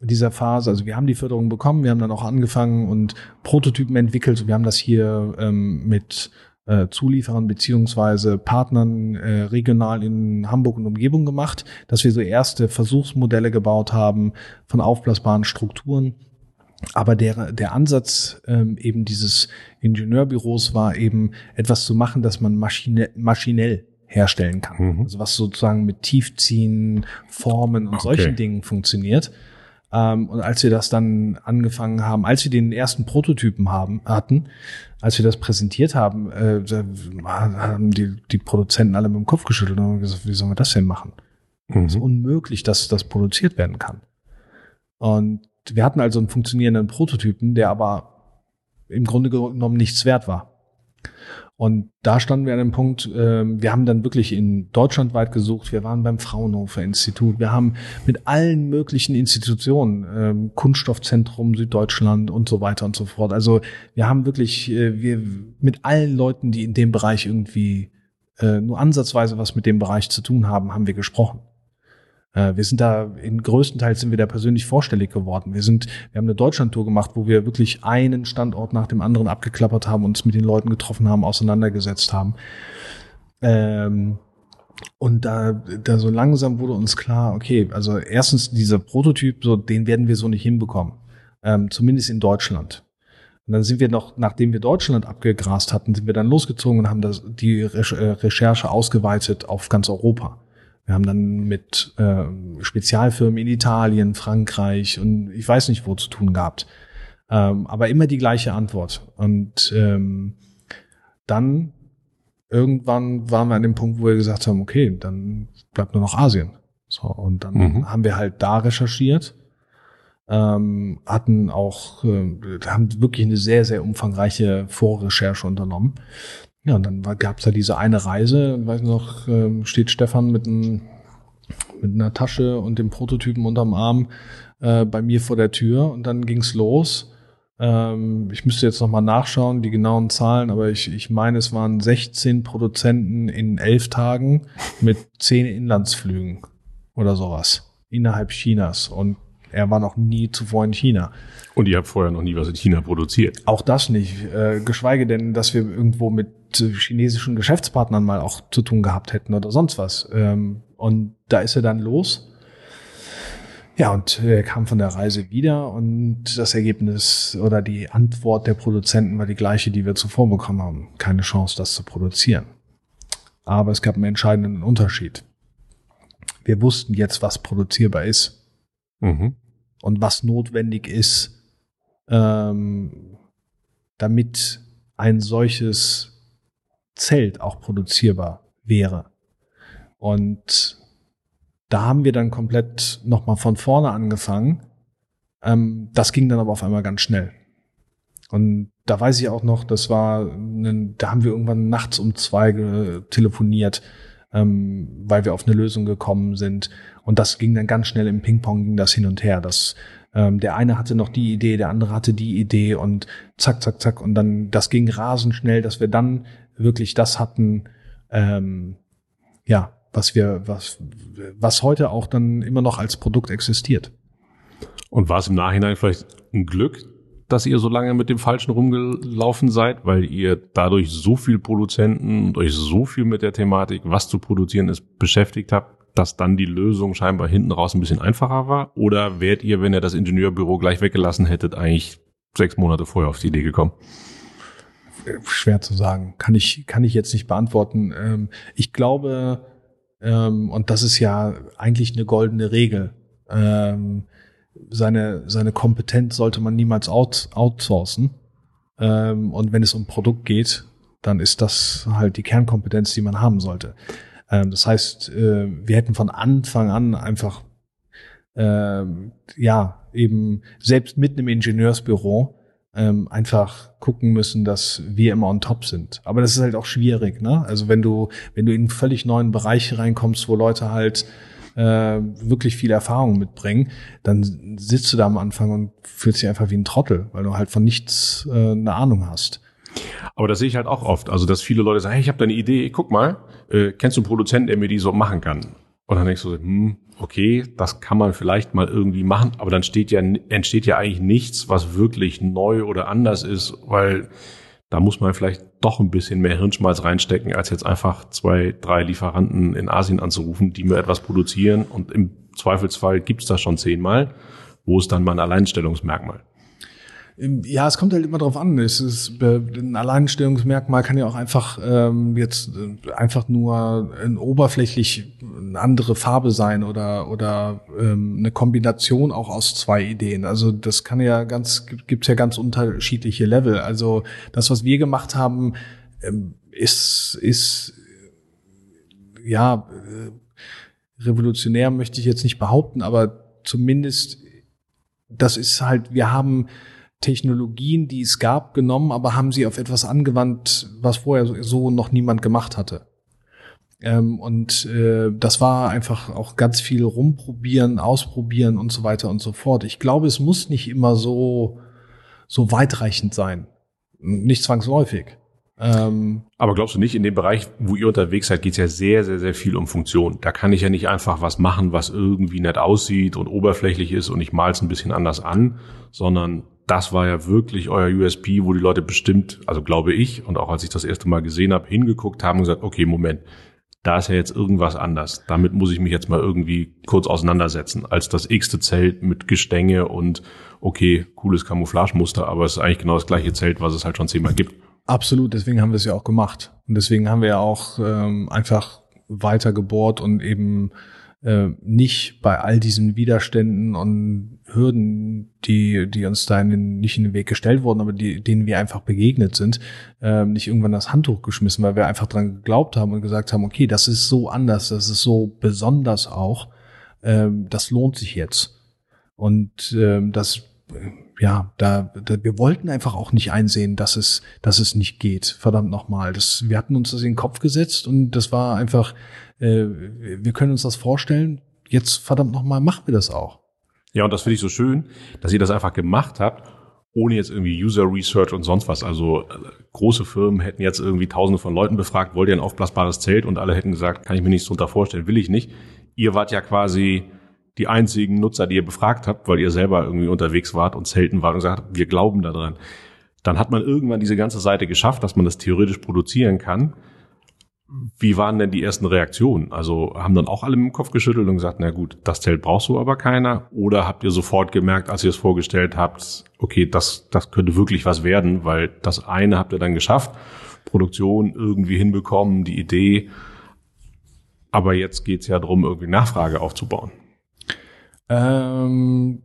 dieser Phase, also wir haben die Förderung bekommen, wir haben dann auch angefangen und Prototypen entwickelt. Wir haben das hier ähm, mit äh, Zulieferern beziehungsweise Partnern äh, regional in Hamburg und Umgebung gemacht, dass wir so erste Versuchsmodelle gebaut haben von aufblasbaren Strukturen. Aber der, der Ansatz ähm, eben dieses Ingenieurbüros war eben etwas zu machen, dass man maschine, maschinell herstellen kann. Mhm. Also was sozusagen mit Tiefziehen, Formen und okay. solchen Dingen funktioniert. Ähm, und als wir das dann angefangen haben, als wir den ersten Prototypen haben, hatten, als wir das präsentiert haben, äh, haben die, die Produzenten alle mit dem Kopf geschüttelt und haben gesagt, wie sollen wir das denn machen? Mhm. Es ist unmöglich, dass das produziert werden kann. Und wir hatten also einen funktionierenden Prototypen, der aber im Grunde genommen nichts wert war. Und da standen wir an dem Punkt, äh, wir haben dann wirklich in Deutschland weit gesucht, wir waren beim Fraunhofer Institut, wir haben mit allen möglichen Institutionen, äh, Kunststoffzentrum Süddeutschland und so weiter und so fort. Also wir haben wirklich, äh, wir mit allen Leuten, die in dem Bereich irgendwie äh, nur ansatzweise was mit dem Bereich zu tun haben, haben wir gesprochen. Äh, wir sind da, in größtenteils sind wir da persönlich vorstellig geworden. Wir sind, wir haben eine Deutschlandtour gemacht, wo wir wirklich einen Standort nach dem anderen abgeklappert haben, uns mit den Leuten getroffen haben, auseinandergesetzt haben. Ähm, und da, da so langsam wurde uns klar, okay, also erstens dieser Prototyp, so den werden wir so nicht hinbekommen. Ähm, zumindest in Deutschland. Und dann sind wir noch, nachdem wir Deutschland abgegrast hatten, sind wir dann losgezogen und haben das, die äh, Recherche ausgeweitet auf ganz Europa. Wir haben dann mit äh, Spezialfirmen in Italien, Frankreich und ich weiß nicht wo zu tun gehabt. Ähm, aber immer die gleiche Antwort. Und ähm, dann irgendwann waren wir an dem Punkt, wo wir gesagt haben, okay, dann bleibt nur noch Asien. So, und dann mhm. haben wir halt da recherchiert, ähm, hatten auch, äh, haben wirklich eine sehr, sehr umfangreiche Vorrecherche unternommen ja, und dann gab es da diese eine Reise, weiß noch, ähm, steht Stefan mit, einem, mit einer Tasche und dem Prototypen unterm Arm äh, bei mir vor der Tür und dann ging's los. Ähm, ich müsste jetzt nochmal nachschauen, die genauen Zahlen, aber ich, ich meine, es waren 16 Produzenten in elf Tagen mit zehn Inlandsflügen oder sowas innerhalb Chinas. Und er war noch nie zuvor in China. Und ihr habt vorher noch nie was in China produziert? Auch das nicht. Äh, geschweige denn, dass wir irgendwo mit chinesischen Geschäftspartnern mal auch zu tun gehabt hätten oder sonst was. Ähm, und da ist er dann los. Ja, und er kam von der Reise wieder und das Ergebnis oder die Antwort der Produzenten war die gleiche, die wir zuvor bekommen haben. Keine Chance, das zu produzieren. Aber es gab einen entscheidenden Unterschied. Wir wussten jetzt, was produzierbar ist. Mhm und was notwendig ist, ähm, damit ein solches Zelt auch produzierbar wäre. Und da haben wir dann komplett nochmal von vorne angefangen. Ähm, das ging dann aber auf einmal ganz schnell. Und da weiß ich auch noch, das war, ein, da haben wir irgendwann nachts um zwei telefoniert, ähm, weil wir auf eine Lösung gekommen sind. Und das ging dann ganz schnell im Ping-Pong, ging das hin und her. Das, ähm, der eine hatte noch die Idee, der andere hatte die Idee und zack, zack, zack. Und dann, das ging rasend schnell, dass wir dann wirklich das hatten, ähm, ja, was wir, was, was heute auch dann immer noch als Produkt existiert. Und war es im Nachhinein vielleicht ein Glück, dass ihr so lange mit dem Falschen rumgelaufen seid, weil ihr dadurch so viel Produzenten und euch so viel mit der Thematik, was zu produzieren ist, beschäftigt habt, dass dann die Lösung scheinbar hinten raus ein bisschen einfacher war? Oder wärt ihr, wenn ihr das Ingenieurbüro gleich weggelassen hättet, eigentlich sechs Monate vorher auf die Idee gekommen? Schwer zu sagen. Kann ich, kann ich jetzt nicht beantworten. Ähm, ich glaube, ähm, und das ist ja eigentlich eine goldene Regel, ähm, seine, seine Kompetenz sollte man niemals out, outsourcen. und wenn es um Produkt geht, dann ist das halt die Kernkompetenz, die man haben sollte. Ähm, das heißt, äh, wir hätten von Anfang an einfach, äh, ja, eben selbst mit einem Ingenieursbüro ähm, einfach gucken müssen, dass wir immer on top sind. Aber das ist halt auch schwierig, ne? Also wenn du, wenn du in völlig neuen Bereich reinkommst, wo Leute halt äh, wirklich viel Erfahrung mitbringen, dann sitzt du da am Anfang und fühlst dich einfach wie ein Trottel, weil du halt von nichts äh, eine Ahnung hast. Aber das sehe ich halt auch oft. Also, dass viele Leute sagen, hey, ich habe da eine Idee, guck mal, äh, kennst du einen Produzenten, der mir die so machen kann? Und dann denkst du, hm, okay, das kann man vielleicht mal irgendwie machen, aber dann steht ja, entsteht ja eigentlich nichts, was wirklich neu oder anders ist, weil da muss man vielleicht doch ein bisschen mehr Hirnschmalz reinstecken, als jetzt einfach zwei, drei Lieferanten in Asien anzurufen, die mir etwas produzieren und im Zweifelsfall gibt's das schon zehnmal. Wo ist dann mein Alleinstellungsmerkmal? Ja, es kommt halt immer drauf an. Es ist, ein Alleinstellungsmerkmal kann ja auch einfach ähm, jetzt äh, einfach nur ein oberflächlich eine andere Farbe sein oder oder ähm, eine Kombination auch aus zwei Ideen. Also das kann ja ganz gibt's ja ganz unterschiedliche Level. Also das, was wir gemacht haben, ähm, ist ist ja äh, revolutionär möchte ich jetzt nicht behaupten, aber zumindest das ist halt, wir haben Technologien, die es gab, genommen, aber haben sie auf etwas angewandt, was vorher so noch niemand gemacht hatte. Ähm, und äh, das war einfach auch ganz viel rumprobieren, ausprobieren und so weiter und so fort. Ich glaube, es muss nicht immer so, so weitreichend sein. Nicht zwangsläufig. Ähm, Aber glaubst du nicht, in dem Bereich, wo ihr unterwegs seid, geht es ja sehr, sehr, sehr viel um Funktion. Da kann ich ja nicht einfach was machen, was irgendwie nett aussieht und oberflächlich ist und ich mal es ein bisschen anders an, sondern das war ja wirklich euer USP, wo die Leute bestimmt, also glaube ich, und auch als ich das erste Mal gesehen habe, hingeguckt haben und gesagt, okay, Moment, da ist ja jetzt irgendwas anders. Damit muss ich mich jetzt mal irgendwie kurz auseinandersetzen, als das x-te Zelt mit Gestänge und okay, cooles Camouflagemuster, aber es ist eigentlich genau das gleiche Zelt, was es halt schon zehnmal gibt. Absolut, deswegen haben wir es ja auch gemacht. Und deswegen haben wir ja auch ähm, einfach weiter gebohrt und eben äh, nicht bei all diesen Widerständen und Hürden, die, die uns da in den, nicht in den Weg gestellt wurden, aber die, denen wir einfach begegnet sind, äh, nicht irgendwann das Handtuch geschmissen, weil wir einfach dran geglaubt haben und gesagt haben, okay, das ist so anders, das ist so besonders auch, äh, das lohnt sich jetzt. Und äh, das ja, da, da, wir wollten einfach auch nicht einsehen, dass es, dass es nicht geht. Verdammt nochmal. Das, wir hatten uns das in den Kopf gesetzt und das war einfach, äh, wir können uns das vorstellen. Jetzt verdammt nochmal, machen wir das auch. Ja, und das finde ich so schön, dass ihr das einfach gemacht habt, ohne jetzt irgendwie User Research und sonst was. Also äh, große Firmen hätten jetzt irgendwie tausende von Leuten befragt, wollt ihr ein aufblasbares Zelt? Und alle hätten gesagt, kann ich mir nichts drunter vorstellen, will ich nicht. Ihr wart ja quasi die einzigen Nutzer, die ihr befragt habt, weil ihr selber irgendwie unterwegs wart und Zelten wart und habt, wir glauben daran. Dann hat man irgendwann diese ganze Seite geschafft, dass man das theoretisch produzieren kann. Wie waren denn die ersten Reaktionen? Also haben dann auch alle im Kopf geschüttelt und gesagt, na gut, das Zelt brauchst du aber keiner? Oder habt ihr sofort gemerkt, als ihr es vorgestellt habt, okay, das, das könnte wirklich was werden, weil das eine habt ihr dann geschafft, Produktion irgendwie hinbekommen, die Idee. Aber jetzt geht's ja darum, irgendwie Nachfrage aufzubauen. Ähm,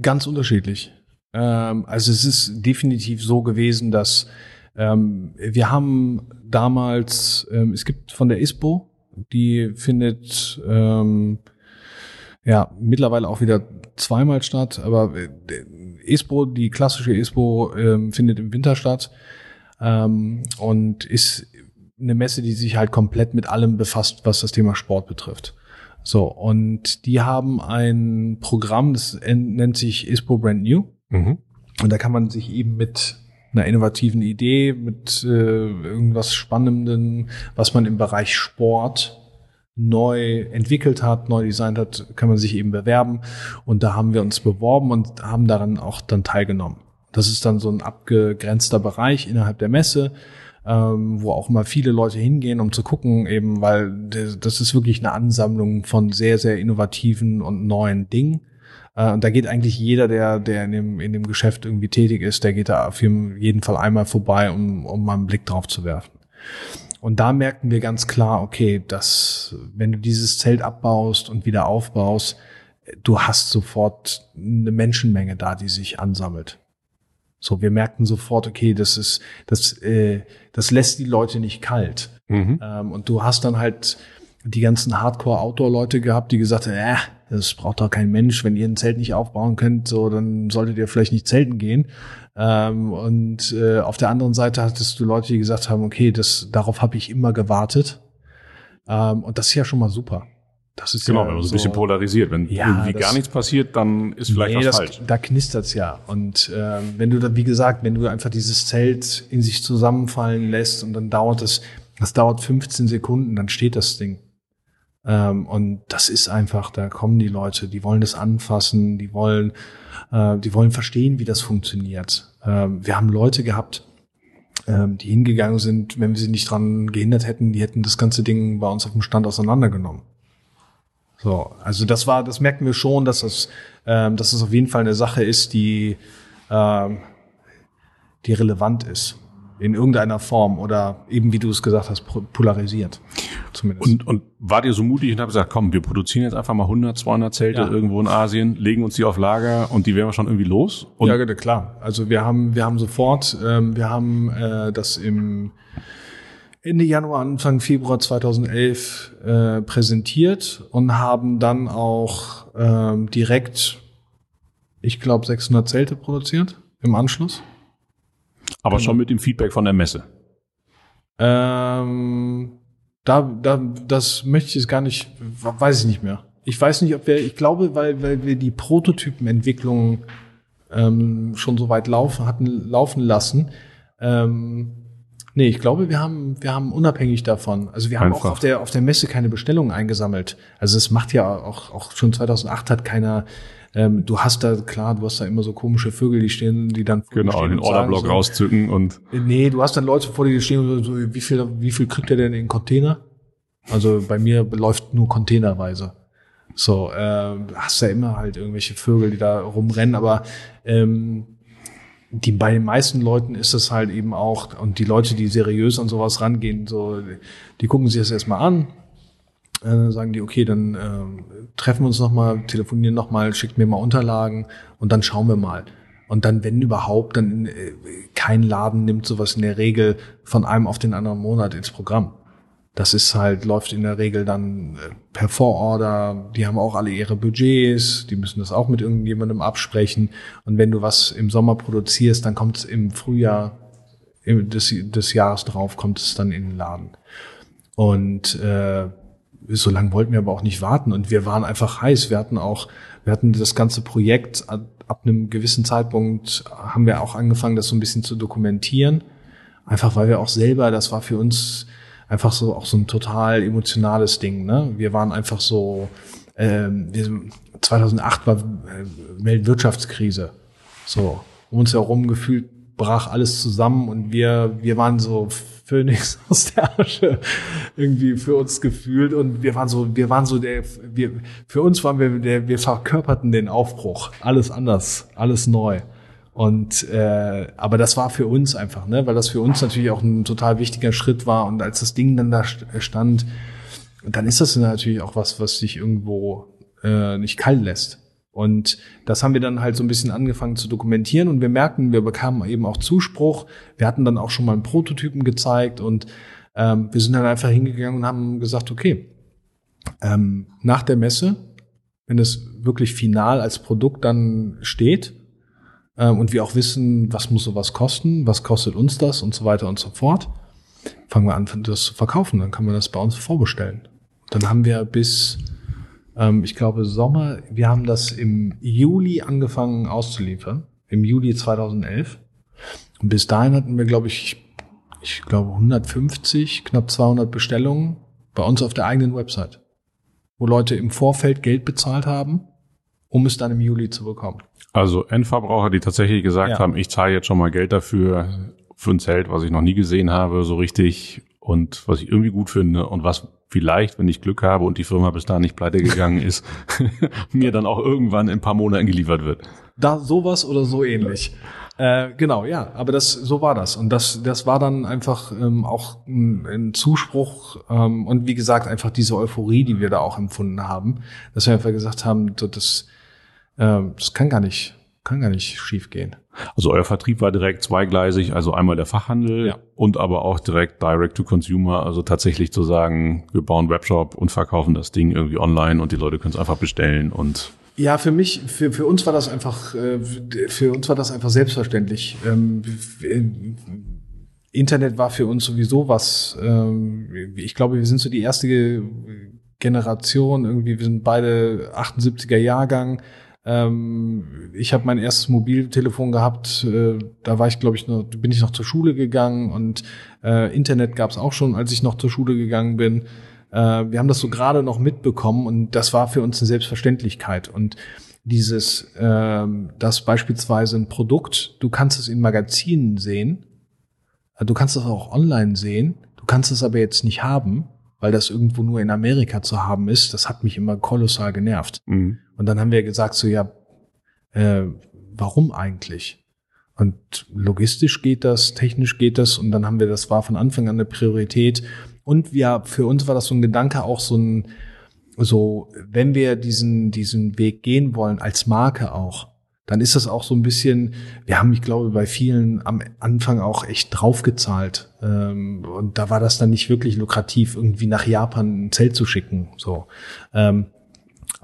ganz unterschiedlich. Ähm, also es ist definitiv so gewesen, dass ähm, wir haben damals, ähm, es gibt von der ISPO, die findet ähm, ja mittlerweile auch wieder zweimal statt, aber äh, ISPO, die klassische ISPO, ähm, findet im Winter statt und ist eine Messe, die sich halt komplett mit allem befasst, was das Thema Sport betrifft. So, und die haben ein Programm, das nennt sich ISPO Brand New. Mhm. Und da kann man sich eben mit einer innovativen Idee, mit äh, irgendwas Spannendem, was man im Bereich Sport neu entwickelt hat, neu designt hat, kann man sich eben bewerben. Und da haben wir uns beworben und haben daran auch dann teilgenommen. Das ist dann so ein abgegrenzter Bereich innerhalb der Messe ähm, wo auch immer viele Leute hingehen, um zu gucken, eben, weil das ist wirklich eine Ansammlung von sehr, sehr innovativen und neuen Dingen. Äh, und da geht eigentlich jeder, der, der in dem, in dem Geschäft irgendwie tätig ist, der geht da auf jeden Fall einmal vorbei, um, um mal einen Blick drauf zu werfen. Und da merkten wir ganz klar, okay, dass wenn du dieses Zelt abbaust und wieder aufbaust, du hast sofort eine Menschenmenge da, die sich ansammelt. So, wir merkten sofort, okay, das ist, das, äh, das lässt die Leute nicht kalt. Mhm. Ähm, und du hast dann halt die ganzen Hardcore-Outdoor-Leute gehabt, die gesagt haben, äh, das braucht doch kein Mensch, wenn ihr ein Zelt nicht aufbauen könnt, so, dann solltet ihr vielleicht nicht zelten gehen. Ähm, und äh, auf der anderen Seite hattest du Leute, die gesagt haben, okay, das, darauf habe ich immer gewartet. Ähm, und das ist ja schon mal super. Das ist genau, ja wenn man so ein bisschen polarisiert. Wenn ja, irgendwie gar nichts passiert, dann ist vielleicht nee, was das, falsch. Da knistert's ja. Und äh, wenn du da, wie gesagt, wenn du einfach dieses Zelt in sich zusammenfallen lässt und dann dauert es, das dauert 15 Sekunden, dann steht das Ding. Ähm, und das ist einfach, da kommen die Leute, die wollen das anfassen, die wollen, äh, die wollen verstehen, wie das funktioniert. Ähm, wir haben Leute gehabt, ähm, die hingegangen sind, wenn wir sie nicht dran gehindert hätten, die hätten das ganze Ding bei uns auf dem Stand auseinandergenommen. So, also das war, das merken wir schon, dass das, ähm, dass das auf jeden Fall eine Sache ist, die, ähm, die relevant ist in irgendeiner Form oder eben wie du es gesagt hast, polarisiert. Zumindest. Und, und wart ihr so mutig und habt gesagt, komm, wir produzieren jetzt einfach mal 100, 200 Zelte ja. irgendwo in Asien, legen uns die auf Lager und die werden wir schon irgendwie los? Und ja, klar. Also wir haben, wir haben sofort, ähm, wir haben äh, das im Ende Januar, Anfang Februar 2011 äh, präsentiert und haben dann auch ähm, direkt ich glaube, 600 Zelte produziert im Anschluss. Aber schon mit dem Feedback von der Messe. Ähm, da, da, das möchte ich jetzt gar nicht, weiß ich nicht mehr. Ich weiß nicht, ob wir, ich glaube, weil, weil wir die Prototypenentwicklung ähm, schon so weit laufen, hatten laufen lassen. Ähm, nee, ich glaube, wir haben, wir haben unabhängig davon, also wir haben Einfach. auch auf der, auf der Messe keine Bestellungen eingesammelt. Also es macht ja auch, auch schon 2008 hat keiner, ähm, du hast da, klar, du hast da immer so komische Vögel, die stehen, die dann Genau, den Orderblock so, rauszücken und Nee, du hast dann Leute vor dir stehen und so, wie viel, wie viel kriegt er denn in den Container? Also bei mir läuft nur containerweise. So, äh, hast ja immer halt irgendwelche Vögel, die da rumrennen, aber ähm, die bei den meisten Leuten ist es halt eben auch, und die Leute, die seriös an sowas rangehen, so, die gucken sich das erstmal an, äh, sagen die, okay, dann ähm, treffen wir uns nochmal, telefonieren nochmal, schickt mir mal Unterlagen und dann schauen wir mal. Und dann, wenn überhaupt, dann äh, kein Laden nimmt sowas in der Regel von einem auf den anderen Monat ins Programm. Das ist halt, läuft in der Regel dann äh, per Vororder. Die haben auch alle ihre Budgets. Die müssen das auch mit irgendjemandem absprechen. Und wenn du was im Sommer produzierst, dann kommt es im Frühjahr des, des Jahres drauf, kommt es dann in den Laden. Und äh, so lange wollten wir aber auch nicht warten. Und wir waren einfach heiß. Wir hatten auch, wir hatten das ganze Projekt ab einem gewissen Zeitpunkt haben wir auch angefangen, das so ein bisschen zu dokumentieren. Einfach weil wir auch selber, das war für uns einfach so auch so ein total emotionales Ding. Ne? Wir waren einfach so, ähm, wir, 2008 war äh, Weltwirtschaftskrise. So, um uns herum gefühlt brach alles zusammen und wir, wir waren so Phönix aus der Asche irgendwie für uns gefühlt und wir waren so, wir waren so der, wir, für uns waren wir der, wir verkörperten den Aufbruch. Alles anders, alles neu. Und äh, aber das war für uns einfach, ne, weil das für uns natürlich auch ein total wichtiger Schritt war. Und als das Ding dann da st- stand, dann ist das natürlich auch was, was sich irgendwo äh, nicht kalt lässt. Und das haben wir dann halt so ein bisschen angefangen zu dokumentieren und wir merken, wir bekamen eben auch Zuspruch. Wir hatten dann auch schon mal einen Prototypen gezeigt und ähm, wir sind dann einfach hingegangen und haben gesagt, okay, ähm, nach der Messe, wenn es wirklich final als Produkt dann steht, und wir auch wissen, was muss sowas kosten, was kostet uns das und so weiter und so fort, fangen wir an, das zu verkaufen. Dann kann man das bei uns vorbestellen. Dann haben wir bis, ähm, ich glaube, Sommer, wir haben das im Juli angefangen auszuliefern, im Juli 2011. Und bis dahin hatten wir, glaube ich, ich glaube 150, knapp 200 Bestellungen bei uns auf der eigenen Website, wo Leute im Vorfeld Geld bezahlt haben, um es dann im Juli zu bekommen. Also Endverbraucher, die tatsächlich gesagt Ja. haben, ich zahle jetzt schon mal Geld dafür, für ein Zelt, was ich noch nie gesehen habe, so richtig und was ich irgendwie gut finde und was vielleicht, wenn ich Glück habe und die Firma bis dahin nicht pleite gegangen ist, mir dann auch irgendwann in ein paar Monaten geliefert wird. Da sowas oder so ähnlich. Äh, genau, ja, aber das so war das und das das war dann einfach ähm, auch ein, ein Zuspruch ähm, und wie gesagt einfach diese Euphorie, die wir da auch empfunden haben, dass wir einfach gesagt haben, so, das ähm, das kann gar nicht kann gar nicht schief gehen. Also euer Vertrieb war direkt zweigleisig, also einmal der Fachhandel Ja. und aber auch direkt Direct to Consumer, also tatsächlich zu sagen, wir bauen einen Webshop und verkaufen das Ding irgendwie online und die Leute können es einfach bestellen und Ja, für mich, für, für uns war das einfach, äh, für uns war das einfach selbstverständlich. Ähm, w- Internet war für uns sowieso was, ähm, ich glaube, wir sind so die erste Generation, irgendwie, wir sind beide 78er Jahrgang. Ähm, ich habe mein erstes Mobiltelefon gehabt, äh, da war ich, glaube ich, noch, bin ich noch zur Schule gegangen und äh, Internet gab es auch schon, als ich noch zur Schule gegangen bin. Äh, wir haben das so gerade noch mitbekommen und das war für uns eine Selbstverständlichkeit. Und dieses, ähm, dass beispielsweise ein Produkt, du kannst es in Magazinen sehen, äh, du kannst es auch online sehen, du kannst es aber jetzt nicht haben, weil das irgendwo nur in Amerika zu haben ist. Das hat mich immer kolossal genervt. mh. Und dann haben wir gesagt, so ja, äh, warum eigentlich? Und logistisch geht das, technisch geht das und dann haben wir, das war von Anfang an eine Priorität. Und wir, für uns war das so ein Gedanke, auch so ein, so, wenn wir diesen, diesen Weg gehen wollen, als Marke auch, dann ist das auch so ein bisschen, wir haben, ich glaube, bei vielen am Anfang auch echt draufgezahlt. Ähm, und da war das dann nicht wirklich lukrativ, irgendwie nach Japan ein Zelt zu schicken. So. Ähm,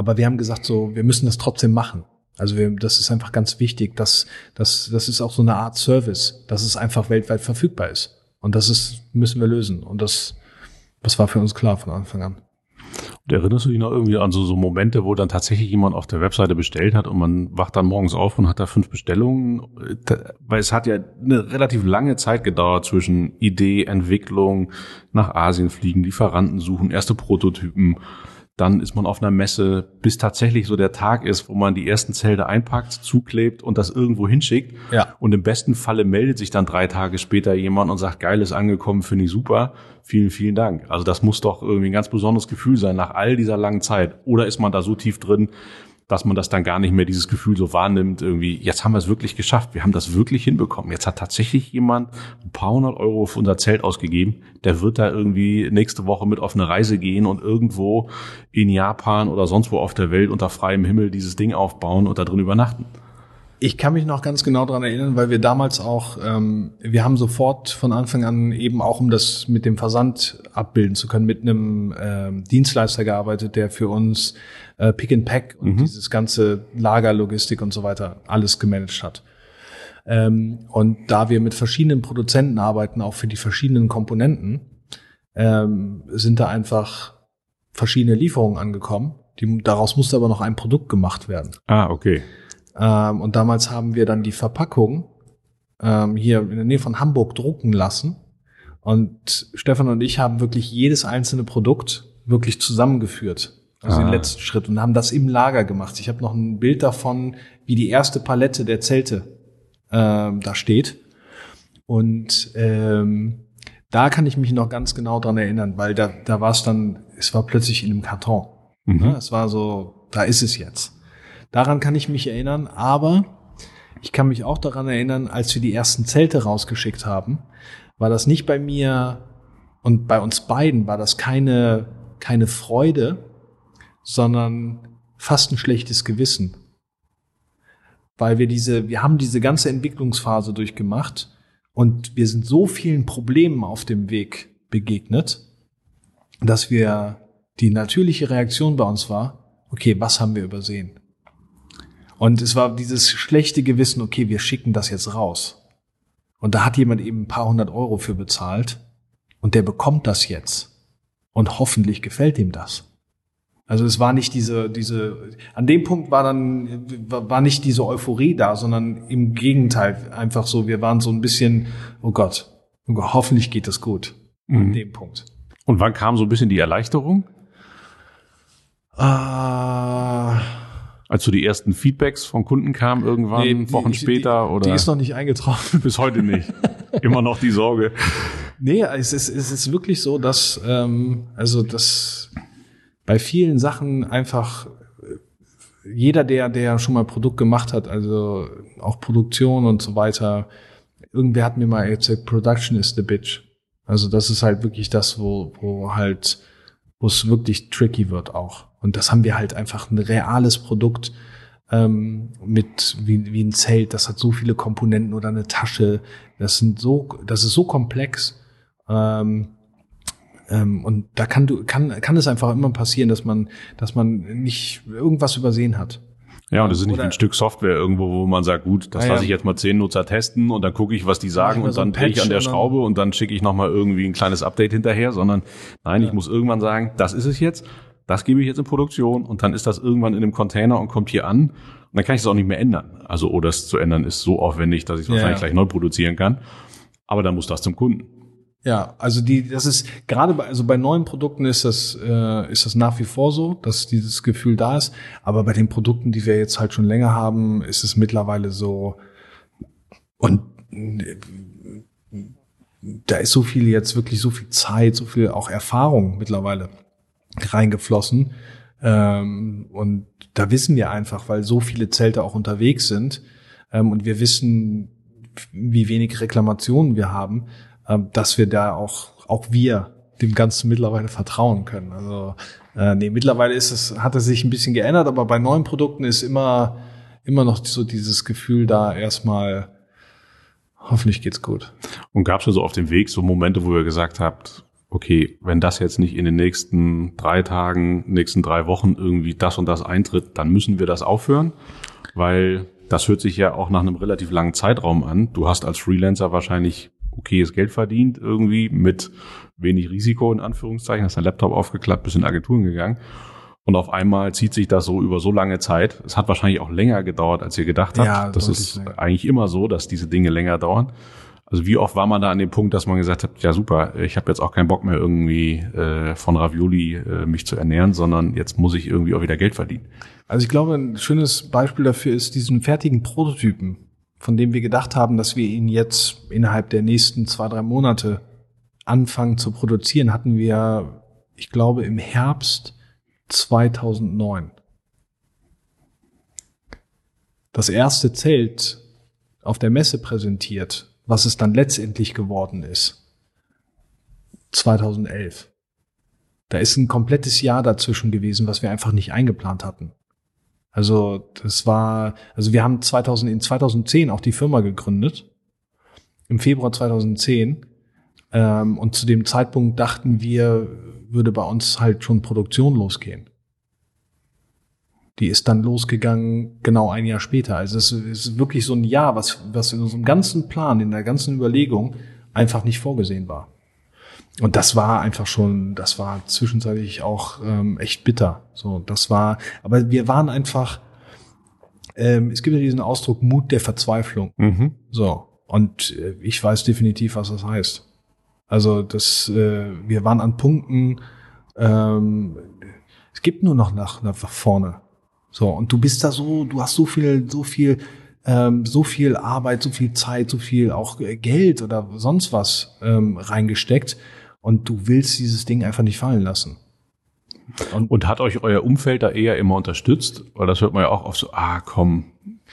aber wir haben gesagt, so, wir müssen das trotzdem machen. Also wir, das ist einfach ganz wichtig, dass dass das ist auch so eine Art Service, dass es einfach weltweit verfügbar ist. Und das ist, müssen wir lösen. Und das, das war für uns klar von Anfang an. Und erinnerst du dich noch irgendwie an so, so Momente, wo dann tatsächlich jemand auf der Webseite bestellt hat und man wacht dann morgens auf und hat da fünf Bestellungen? Weil es hat ja eine relativ lange Zeit gedauert zwischen Idee, Entwicklung, nach Asien fliegen, Lieferanten suchen, erste Prototypen dann ist man auf einer Messe, bis tatsächlich so der Tag ist, wo man die ersten Zelte einpackt, zuklebt und das irgendwo hinschickt. Ja. Und im besten Falle meldet sich dann drei Tage später jemand und sagt, geil ist angekommen, finde ich super. Vielen, vielen Dank. Also das muss doch irgendwie ein ganz besonderes Gefühl sein nach all dieser langen Zeit. Oder ist man da so tief drin, dass man das dann gar nicht mehr dieses Gefühl so wahrnimmt, irgendwie, jetzt haben wir es wirklich geschafft, wir haben das wirklich hinbekommen. Jetzt hat tatsächlich jemand ein paar hundert Euro für unser Zelt ausgegeben, der wird da irgendwie nächste Woche mit auf eine Reise gehen und irgendwo in Japan oder sonst wo auf der Welt unter freiem Himmel dieses Ding aufbauen und da drin übernachten. Ich kann mich noch ganz genau dran erinnern, weil wir damals auch, ähm, wir haben sofort von Anfang an eben auch, um das mit dem Versand abbilden zu können, mit einem ähm, Dienstleister gearbeitet, der für uns äh, Pick and Pack und mhm. dieses ganze Lagerlogistik und so weiter alles gemanagt hat. Ähm, und da wir mit verschiedenen Produzenten arbeiten, auch für die verschiedenen Komponenten, ähm, sind da einfach verschiedene Lieferungen angekommen. Die, daraus musste aber noch ein Produkt gemacht werden. Ah, okay. Ähm, und damals haben wir dann die Verpackung ähm, hier in der Nähe von Hamburg drucken lassen. Und Stefan und ich haben wirklich jedes einzelne Produkt wirklich zusammengeführt. Also ah. den letzten Schritt und haben das im Lager gemacht. Ich habe noch ein Bild davon, wie die erste Palette der Zelte ähm, da steht. Und ähm, da kann ich mich noch ganz genau dran erinnern, weil da, da war es dann, es war plötzlich in einem Karton. Mhm. Ne? Es war so, da ist es jetzt. Daran kann ich mich erinnern, aber ich kann mich auch daran erinnern, als wir die ersten Zelte rausgeschickt haben, war das nicht bei mir und bei uns beiden war das keine, keine Freude, sondern fast ein schlechtes Gewissen. Weil wir diese, wir haben diese ganze Entwicklungsphase durchgemacht und wir sind so vielen Problemen auf dem Weg begegnet, dass wir die natürliche Reaktion bei uns war, okay, was haben wir übersehen? Und es war dieses schlechte Gewissen, okay, wir schicken das jetzt raus. Und da hat jemand eben ein paar hundert Euro für bezahlt und der bekommt das jetzt. Und hoffentlich gefällt ihm das. Also es war nicht diese, diese, an dem Punkt war dann, war nicht diese Euphorie da, sondern im Gegenteil einfach so, wir waren so ein bisschen, oh Gott, oh Gott hoffentlich geht es gut. Mhm. An dem Punkt. Und wann kam so ein bisschen die Erleichterung? Ah. Uh, als so die ersten Feedbacks von Kunden kamen irgendwann, nee, die, Wochen später die, oder? Die ist noch nicht eingetroffen. Bis heute nicht. Immer noch die Sorge. Nee, es ist, es ist wirklich so, dass, ähm, also das bei vielen Sachen einfach jeder, der, der schon mal Produkt gemacht hat, also auch Produktion und so weiter, irgendwer hat mir mal erzählt, Production is the bitch. Also das ist halt wirklich das, wo, wo halt, wo es wirklich tricky wird auch. Und das haben wir halt einfach ein reales Produkt ähm, mit wie, wie ein Zelt. Das hat so viele Komponenten oder eine Tasche. Das sind so, das ist so komplex. Ähm, ähm, und da kann du kann kann es einfach immer passieren, dass man dass man nicht irgendwas übersehen hat. Ja, und das ist nicht Oder, ein Stück Software irgendwo, wo man sagt, gut, das ja, lasse ich jetzt mal zehn Nutzer testen und dann gucke ich, was die sagen und so dann drehe ich an der Schraube und dann schicke ich nochmal irgendwie ein kleines Update hinterher, sondern nein, ja. ich muss irgendwann sagen, das ist es jetzt das gebe ich jetzt in Produktion und dann ist das irgendwann in einem Container und kommt hier an. Und dann kann ich es auch nicht mehr ändern. Also, oder es zu ändern ist so aufwendig, dass ich es ja, wahrscheinlich gleich neu produzieren kann. Aber dann muss das zum Kunden. Ja, also die, das ist gerade bei, also bei neuen Produkten ist das, äh, ist das nach wie vor so, dass dieses Gefühl da ist. Aber bei den Produkten, die wir jetzt halt schon länger haben, ist es mittlerweile so und äh, da ist so viel jetzt wirklich so viel Zeit, so viel auch Erfahrung mittlerweile reingeflossen. Ähm, und da wissen wir einfach, weil so viele Zelte auch unterwegs sind ähm, und wir wissen, wie wenig Reklamationen wir haben, ähm, dass wir da auch, auch wir dem Ganzen mittlerweile vertrauen können. Also äh, nee, mittlerweile ist es, hat es sich ein bisschen geändert, aber bei neuen Produkten ist immer, immer noch so dieses Gefühl da erstmal, hoffentlich geht's gut. Und gab es also auf dem Weg so Momente, wo ihr gesagt habt, okay, wenn das jetzt nicht in den nächsten drei Tagen, nächsten drei Wochen irgendwie das und das eintritt, dann müssen wir das aufhören? weil das hört sich ja auch nach einem relativ langen Zeitraum an. Du hast als Freelancer wahrscheinlich okayes Geld verdient, irgendwie mit wenig Risiko in Anführungszeichen, hast dein Laptop aufgeklappt, bist in Agenturen gegangen. Und auf einmal zieht sich das so über so lange Zeit. Es hat wahrscheinlich auch länger gedauert, als ihr gedacht habt. Ja, das ist länger. eigentlich immer so, dass diese Dinge länger dauern. Also wie oft war man da an dem Punkt, dass man gesagt hat, ja super, ich habe jetzt auch keinen Bock mehr irgendwie äh, von Ravioli äh, mich zu ernähren, sondern jetzt muss ich irgendwie auch wieder Geld verdienen. Also ich glaube, ein schönes Beispiel dafür ist diesen fertigen Prototypen, von dem wir gedacht haben, dass wir ihn jetzt innerhalb der nächsten zwei, drei Monate anfangen zu produzieren, hatten wir, ich glaube, im Herbst 2009. Das erste Zelt auf der Messe präsentiert, was es dann letztendlich geworden ist. 2011. Da ist ein komplettes Jahr dazwischen gewesen, was wir einfach nicht eingeplant hatten. Also das war, also wir haben 2000, in 2010 auch die Firma gegründet. Im Februar 2010 ähm, und zu dem Zeitpunkt dachten wir, würde bei uns halt schon Produktion losgehen. Die ist dann losgegangen genau ein Jahr später. Also es ist wirklich so ein Jahr, was, was in unserem ganzen Plan, in der ganzen Überlegung einfach nicht vorgesehen war. Und das war einfach schon, das war zwischenzeitlich auch ähm, echt bitter. So, das war, aber wir waren einfach, ähm, es gibt ja diesen Ausdruck Mut der Verzweiflung. Mhm. So, und äh, ich weiß definitiv, was das heißt. Also das, äh, wir waren an Punkten, ähm, es gibt nur noch nach, nach vorne. So, und du bist da so, du hast so viel, so viel, ähm, so viel Arbeit, so viel Zeit, so viel auch Geld oder sonst was ähm, reingesteckt und du willst dieses Ding einfach nicht fallen lassen. Und, und, hat euch euer Umfeld da eher immer unterstützt? Weil das hört man ja auch oft so, ah komm,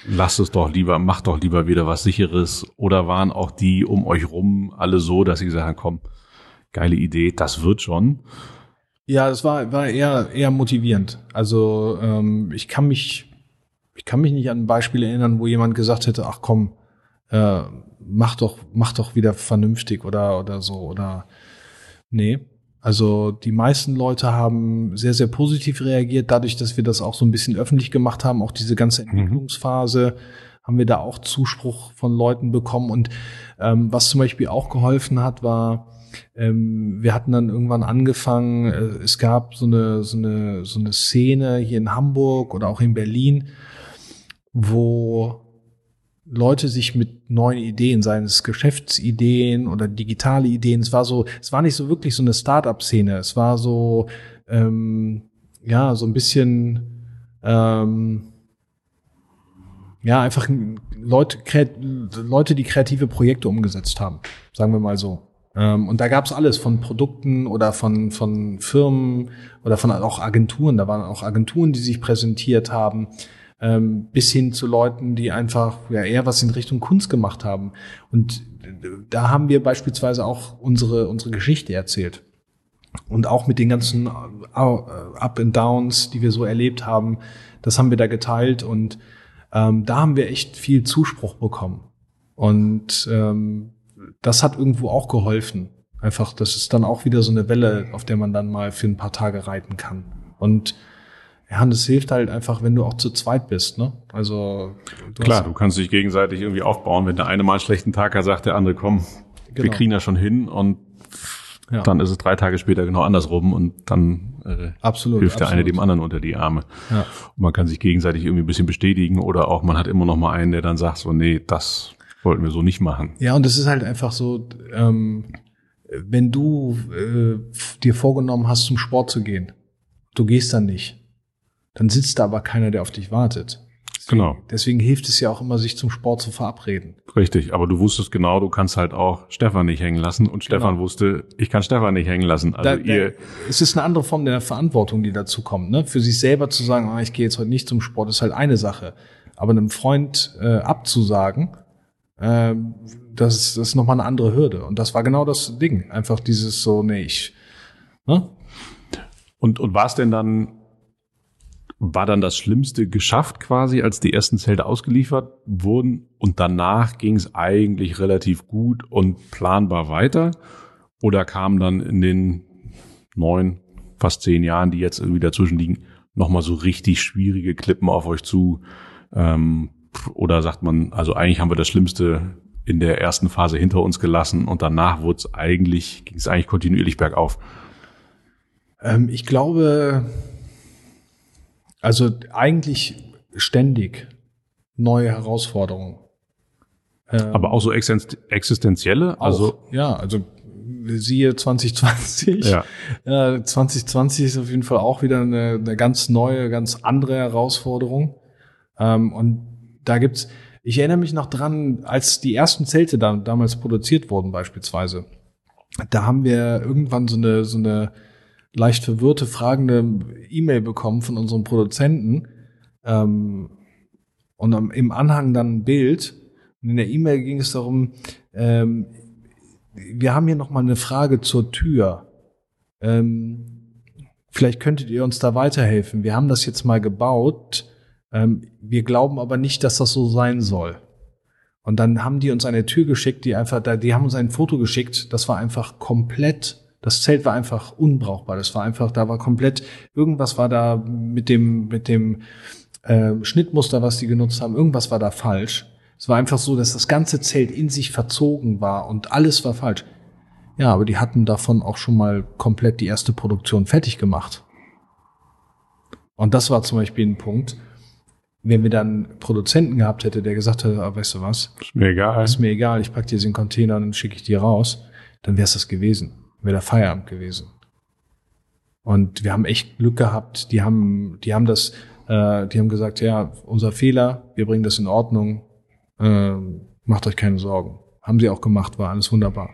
lasst es doch lieber, macht doch lieber wieder was sicheres. Oder waren auch die um euch rum alle so, dass sie gesagt haben, komm, geile Idee, das wird schon. Ja, das war, war eher, eher motivierend. Also ähm, ich kann mich, ich kann mich nicht an ein Beispiel erinnern, wo jemand gesagt hätte, ach komm, äh, mach doch, mach doch wieder vernünftig oder, oder so. Oder nee. Also die meisten Leute haben sehr, sehr positiv reagiert, dadurch, dass wir das auch so ein bisschen öffentlich gemacht haben, auch diese ganze mhm. Entwicklungsphase, mhm. haben wir da auch Zuspruch von Leuten bekommen. Und ähm, was zum Beispiel auch geholfen hat, war, ähm, wir hatten dann irgendwann angefangen, äh, es gab so eine, so, eine, so eine Szene hier in Hamburg oder auch in Berlin, wo Leute sich mit neuen Ideen, seien es Geschäftsideen oder digitale Ideen, es war so, es war nicht so wirklich so eine Start-up-Szene, es war so, ähm, ja, so ein bisschen, ähm, ja, einfach Leute, Leute, die kreative Projekte umgesetzt haben, sagen wir mal so. Ähm, und da gab's alles von Produkten oder von, von Firmen oder von auch Agenturen. Da waren auch Agenturen, die sich präsentiert haben ähm, bis hin zu Leuten, die einfach ja eher was in Richtung Kunst gemacht haben. Und da haben wir beispielsweise auch unsere, unsere Geschichte erzählt. Und auch mit den ganzen äh, Up and Downs, die wir so erlebt haben, das haben wir da geteilt und ähm, da haben wir echt viel Zuspruch bekommen. Und ähm, das hat irgendwo auch geholfen. Einfach, das ist dann auch wieder so eine Welle, auf der man dann mal für ein paar Tage reiten kann. Und ja, und es hilft halt einfach, wenn du auch zu zweit bist, ne? Also du klar, du kannst dich gegenseitig irgendwie aufbauen. Wenn der eine mal einen schlechten Tag hat, sagt der andere, komm, genau. wir kriegen das schon hin und ja. dann ist es drei Tage später genau andersrum und dann äh, absolut, hilft der absolut. eine dem anderen unter die Arme. Ja. Und man kann sich gegenseitig irgendwie ein bisschen bestätigen oder auch man hat immer noch mal einen, der dann sagt so, nee, das wollten wir so nicht machen. Ja, und es ist halt einfach so, ähm, wenn du äh, dir vorgenommen hast, zum Sport zu gehen, du gehst dann nicht dann sitzt da aber keiner, der auf dich wartet. Deswegen, genau. Deswegen hilft es ja auch immer, sich zum Sport zu verabreden. Richtig, aber du wusstest genau, du kannst halt auch Stefan nicht hängen lassen und Stefan genau. wusste, ich kann Stefan nicht hängen lassen. Also da, ihr da, es ist eine andere Form der Verantwortung, die dazu kommt. Ne? Für sich selber zu sagen, ah, ich gehe jetzt heute nicht zum Sport, ist halt eine Sache. Aber einem Freund äh, abzusagen, äh, das, ist, das ist nochmal eine andere Hürde. Und das war genau das Ding. Einfach dieses so, nee, ich. Ne? Und, und war es denn dann war dann das Schlimmste geschafft quasi, als die ersten Zelte ausgeliefert wurden und danach ging es eigentlich relativ gut und planbar weiter? Oder kam dann in den neun, fast zehn Jahren, die jetzt irgendwie dazwischen liegen, nochmal so richtig schwierige Klippen auf euch zu, Ähm, oder sagt man, also eigentlich haben wir das Schlimmste in der ersten Phase hinter uns gelassen und danach wurde es eigentlich, ging es eigentlich kontinuierlich bergauf? Ähm, ich glaube, also eigentlich ständig neue Herausforderungen. Ähm, Aber auch so existenzielle? Also auch, ja, also siehe 2020. Ja. Äh, 2020 ist auf jeden Fall auch wieder eine, eine ganz neue, ganz andere Herausforderung. Ähm, und da gibt's, ich erinnere mich noch dran, als die ersten Zelte da, damals produziert wurden beispielsweise. Da haben wir irgendwann so eine, so eine leicht verwirrte, fragende E-Mail bekommen von unserem Produzenten. Ähm, und im Anhang dann ein Bild. Und in der E-Mail ging es darum, ähm, wir haben hier noch mal eine Frage zur Tür. Ähm, vielleicht könntet ihr uns da weiterhelfen. Wir haben das jetzt mal gebaut. Ähm, wir glauben aber nicht, dass das so sein soll. Und dann haben die uns eine Tür geschickt, die einfach, die haben uns ein Foto geschickt. Das war einfach komplett das Zelt war einfach unbrauchbar. Das war einfach, da war komplett, irgendwas war da mit dem, mit dem äh, Schnittmuster, was die genutzt haben, irgendwas war da falsch. Es war einfach so, dass das ganze Zelt in sich verzogen war und alles war falsch. Ja, aber die hatten davon auch schon mal komplett die erste Produktion fertig gemacht. Und das war zum Beispiel ein Punkt, wenn wir dann Produzenten gehabt hätte, der gesagt hätte, ah, weißt du was? Ist mir egal. Ist mir egal, ich pack dir den Container und dann schicke ich dir raus, dann wäre es das gewesen. Wäre der Feierabend gewesen. Und wir haben echt Glück gehabt. Die haben, die haben das, äh, die haben gesagt, ja, unser Fehler, wir bringen das in Ordnung, äh, macht euch keine Sorgen. Haben sie auch gemacht, war alles wunderbar.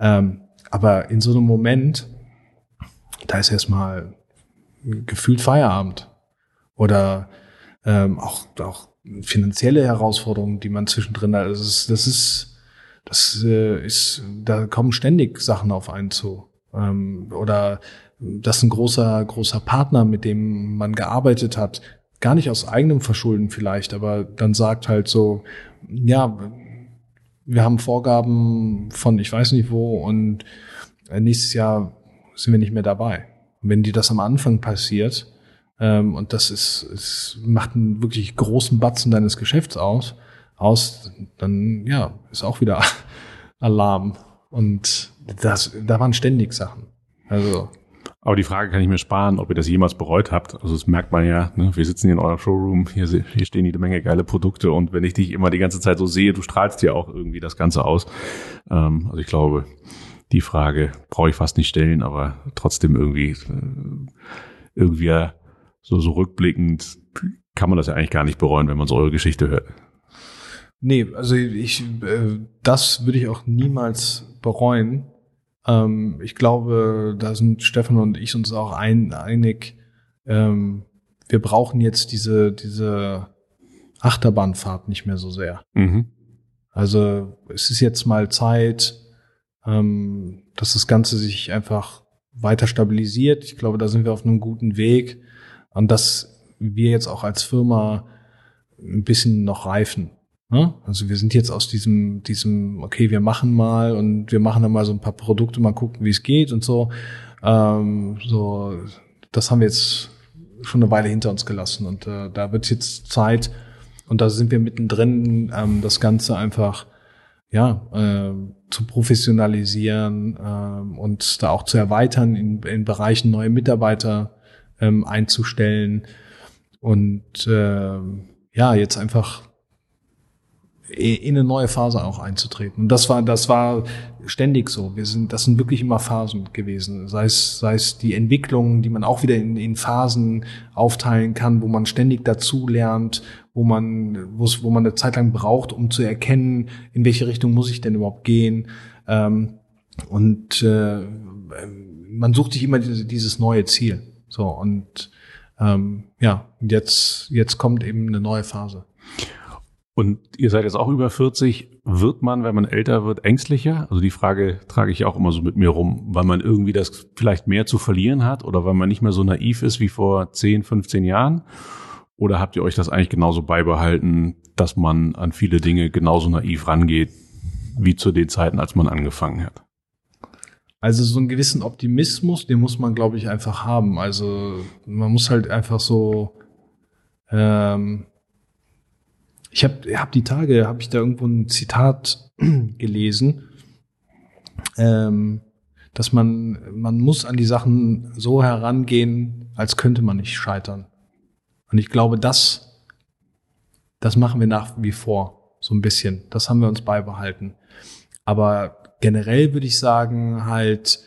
Ähm, aber in so einem Moment, da ist erstmal gefühlt Feierabend. Oder ähm, auch, auch finanzielle Herausforderungen, die man zwischendrin hat. Das ist, das ist, das äh, ist, da kommen ständig Sachen auf einen zu. Ähm, oder das ist ein großer, großer Partner, mit dem man gearbeitet hat, gar nicht aus eigenem Verschulden vielleicht, aber dann sagt halt so, ja, wir haben Vorgaben von ich weiß nicht wo und nächstes Jahr sind wir nicht mehr dabei. Wenn dir das am Anfang passiert, ähm, und das ist, es macht einen wirklich großen Batzen deines Geschäfts aus, aus, dann ja, ist auch wieder Alarm. Und das, da waren ständig Sachen. Also aber die Frage kann ich mir sparen, ob ihr das jemals bereut habt. Also das merkt man ja, ne? wir sitzen hier in eurem Showroom, hier, hier stehen jede Menge geile Produkte und wenn ich dich immer die ganze Zeit so sehe, du strahlst ja auch irgendwie das Ganze aus. Ähm, also ich glaube, die Frage brauche ich fast nicht stellen, aber trotzdem irgendwie, äh, irgendwie so, so rückblickend kann man das ja eigentlich gar nicht bereuen, wenn man so eure Geschichte hört. Nee, also ich, äh, das würde ich auch niemals bereuen. Ähm, ich glaube, da sind Stefan und ich uns auch ein, einig. Ähm, wir brauchen jetzt diese, diese Achterbahnfahrt nicht mehr so sehr. Mhm. Also es ist jetzt mal Zeit, ähm, dass das Ganze sich einfach weiter stabilisiert. Ich glaube, da sind wir auf einem guten Weg und dass wir jetzt auch als Firma ein bisschen noch reifen. Ne? Also wir sind jetzt aus diesem, diesem, okay, wir machen mal und wir machen dann mal so ein paar Produkte, mal gucken, wie es geht und so. Ähm, so, das haben wir jetzt schon eine Weile hinter uns gelassen und äh, da wird jetzt Zeit und da sind wir mittendrin, ähm, das Ganze einfach ja äh, zu professionalisieren äh, und da auch zu erweitern, in, in Bereichen neue Mitarbeiter ähm, einzustellen und äh, ja jetzt einfach in eine neue Phase auch einzutreten. Und das war, das war ständig so. Wir sind, das sind wirklich immer Phasen gewesen. Sei es, sei es die Entwicklung, die man auch wieder in, in Phasen aufteilen kann, wo man ständig dazu lernt, wo man, wo man eine Zeit lang braucht, um zu erkennen, in welche Richtung muss ich denn überhaupt gehen. Ähm, und äh, man sucht sich immer diese, dieses neue Ziel. So und ähm, ja, jetzt jetzt kommt eben eine neue Phase. Und ihr seid jetzt auch über 40. Wird man, wenn man älter wird, ängstlicher? Also die Frage trage ich auch immer so mit mir rum, weil man irgendwie das vielleicht mehr zu verlieren hat oder weil man nicht mehr so naiv ist wie vor 10, 15 Jahren? Oder habt ihr euch das eigentlich genauso beibehalten, dass man an viele Dinge genauso naiv rangeht wie zu den Zeiten, als man angefangen hat? Also so einen gewissen Optimismus, den muss man, glaube ich, einfach haben. Also man muss halt einfach so ähm, ich habe hab die Tage, habe ich da irgendwo ein Zitat gelesen, ähm, dass man, man muss an die Sachen so herangehen, als könnte man nicht scheitern. Und ich glaube, das, das machen wir nach wie vor, so ein bisschen. Das haben wir uns beibehalten. Aber generell würde ich sagen, halt,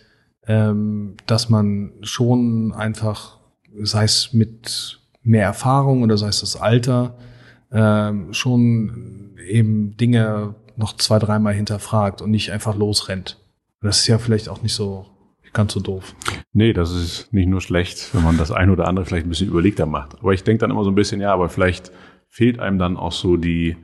ähm, dass man schon einfach, sei es mit mehr Erfahrung oder sei es das Alter, ähm, schon eben Dinge noch zwei, dreimal hinterfragt und nicht einfach losrennt. Das ist ja vielleicht auch nicht so ganz so doof. Nee, das ist nicht nur schlecht, wenn man das ein oder andere vielleicht ein bisschen überlegter macht. Aber ich denke dann immer so ein bisschen, ja, aber vielleicht fehlt einem dann auch so die,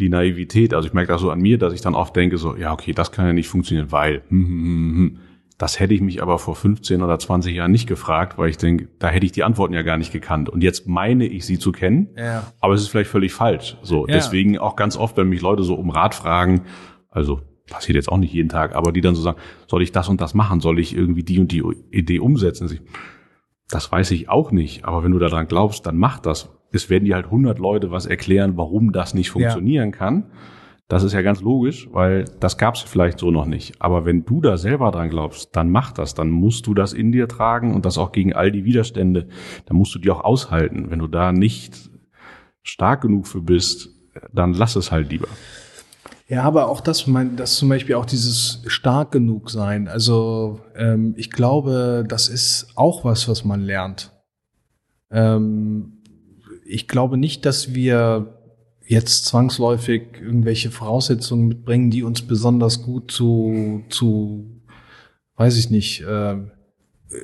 die Naivität. Also ich merke das so an mir, dass ich dann oft denke, so, ja, okay, das kann ja nicht funktionieren, weil, hm, hm, hm, hm. Das hätte ich mich aber vor 15 oder 20 Jahren nicht gefragt, weil ich denke, da hätte ich die Antworten ja gar nicht gekannt. Und jetzt meine ich sie zu kennen, ja. aber es ist vielleicht völlig falsch. So, ja. deswegen auch ganz oft, wenn mich Leute so um Rat fragen, also passiert jetzt auch nicht jeden Tag, aber die dann so sagen, soll ich das und das machen? Soll ich irgendwie die und die Idee umsetzen? Das weiß ich auch nicht, aber wenn du daran glaubst, dann mach das. Es werden dir halt 100 Leute was erklären, warum das nicht funktionieren ja. kann. Das ist ja ganz logisch, weil das gab es vielleicht so noch nicht. Aber wenn du da selber dran glaubst, dann mach das. Dann musst du das in dir tragen und das auch gegen all die Widerstände. Dann musst du die auch aushalten. Wenn du da nicht stark genug für bist, dann lass es halt lieber. Ja, aber auch das, das zum Beispiel auch dieses stark genug sein. Also ähm, ich glaube, das ist auch was, was man lernt. Ähm, ich glaube nicht, dass wir jetzt zwangsläufig irgendwelche Voraussetzungen mitbringen, die uns besonders gut zu, zu weiß ich nicht, äh,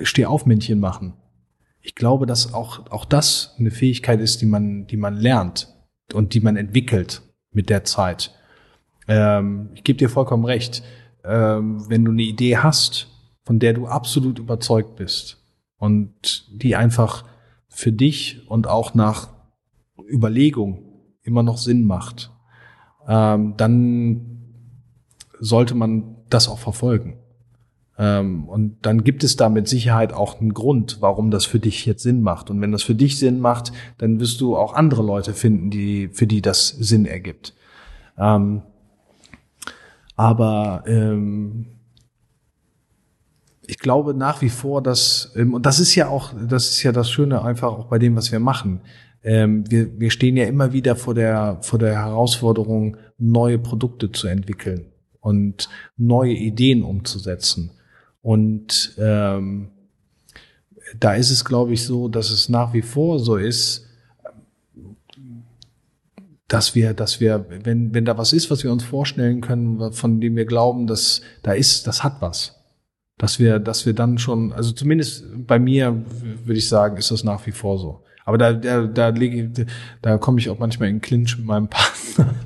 Stehaufmännchen machen. Ich glaube, dass auch, auch das eine Fähigkeit ist, die man, die man lernt und die man entwickelt mit der Zeit. Ähm, ich gebe dir vollkommen recht. Ähm, wenn du eine Idee hast, von der du absolut überzeugt bist und die einfach für dich und auch nach Überlegung immer noch Sinn macht, ähm, dann sollte man das auch verfolgen. Ähm, und dann gibt es da mit Sicherheit auch einen Grund, warum das für dich jetzt Sinn macht. Und wenn das für dich Sinn macht, dann wirst du auch andere Leute finden, die, für die das Sinn ergibt. Ähm, aber ähm, ich glaube nach wie vor, dass, ähm, und das ist ja auch, das ist ja das Schöne einfach auch bei dem, was wir machen ähm, wir, wir stehen ja immer wieder vor der, vor der Herausforderung, neue Produkte zu entwickeln und neue Ideen umzusetzen. Und ähm, da ist es, glaube ich, so, dass es nach wie vor so ist, dass wir, dass wir, wenn, wenn da was ist, was wir uns vorstellen können, von dem wir glauben, dass da ist, das hat was. Dass wir, dass wir dann schon, also zumindest bei mir würde ich sagen, ist das nach wie vor so. Aber da, da, da, lege, da komme ich auch manchmal in Clinch mit meinem Partner.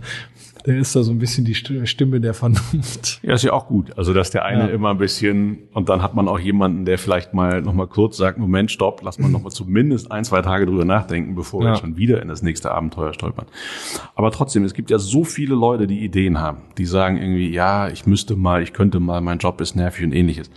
Der ist da so ein bisschen die Stimme der Vernunft. Ja, ist ja auch gut. Also, dass der eine ja. immer ein bisschen, und dann hat man auch jemanden, der vielleicht mal nochmal kurz sagt, Moment, stopp, lass mal nochmal zumindest ein, zwei Tage drüber nachdenken, bevor ja. wir schon wieder in das nächste Abenteuer stolpern. Aber trotzdem, es gibt ja so viele Leute, die Ideen haben, die sagen irgendwie, ja, ich müsste mal, ich könnte mal, mein Job ist nervig und ähnliches.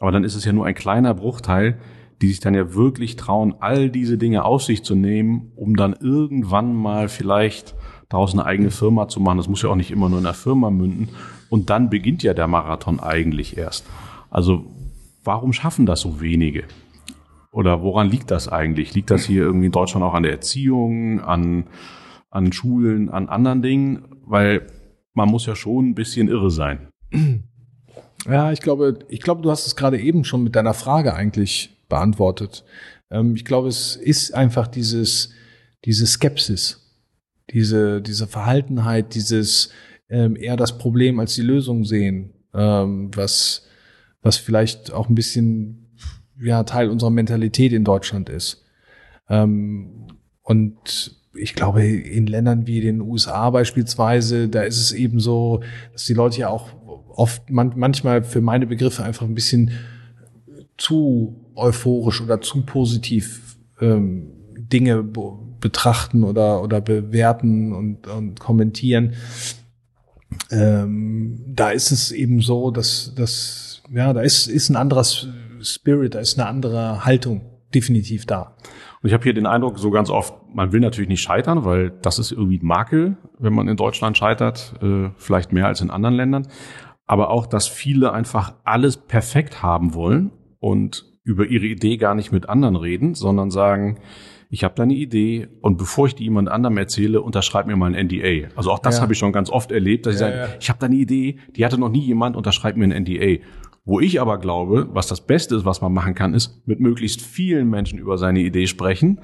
Aber dann ist es ja nur ein kleiner Bruchteil, die sich dann ja wirklich trauen, all diese Dinge auf sich zu nehmen, um dann irgendwann mal vielleicht daraus eine eigene Firma zu machen. Das muss ja auch nicht immer nur in der Firma münden. Und dann beginnt ja der Marathon eigentlich erst. Also warum schaffen das so wenige? Oder woran liegt das eigentlich? Liegt das hier irgendwie in Deutschland auch an der Erziehung, an, an Schulen, an anderen Dingen? Weil man muss ja schon ein bisschen irre sein. Ja, ich glaube, ich glaube, du hast es gerade eben schon mit deiner Frage eigentlich beantwortet. Ähm, ich glaube, es ist einfach dieses, diese Skepsis, diese, diese Verhaltenheit, dieses ähm, eher das Problem als die Lösung sehen, ähm, was, was vielleicht auch ein bisschen ja, Teil unserer Mentalität in Deutschland ist. Und ich glaube, in Ländern wie den USA beispielsweise, da ist es eben so, dass die Leute ja auch oft man, manchmal für meine Begriffe einfach ein bisschen zu euphorisch oder zu positiv ähm, Dinge betrachten oder, oder bewerten und, und kommentieren. Ähm, da ist es eben so, dass, dass ja, da ist, ist ein anderer Spirit, da ist eine andere Haltung definitiv da. Und ich habe hier den Eindruck, so ganz oft, man will natürlich nicht scheitern, weil das ist irgendwie ein Makel, wenn man in Deutschland scheitert, äh, vielleicht mehr als in anderen Ländern. Aber auch, dass viele einfach alles perfekt haben wollen und über ihre Idee gar nicht mit anderen reden, sondern sagen, ich habe da eine Idee und bevor ich die jemand anderem erzähle, unterschreib mir mal ein NDA. Also auch das ja. habe ich schon ganz oft erlebt, dass ich ja, sage, ja. ich habe da eine Idee, die hatte noch nie jemand, unterschreib mir ein NDA. Wo ich aber glaube, was das Beste ist, was man machen kann, ist mit möglichst vielen Menschen über seine Idee sprechen,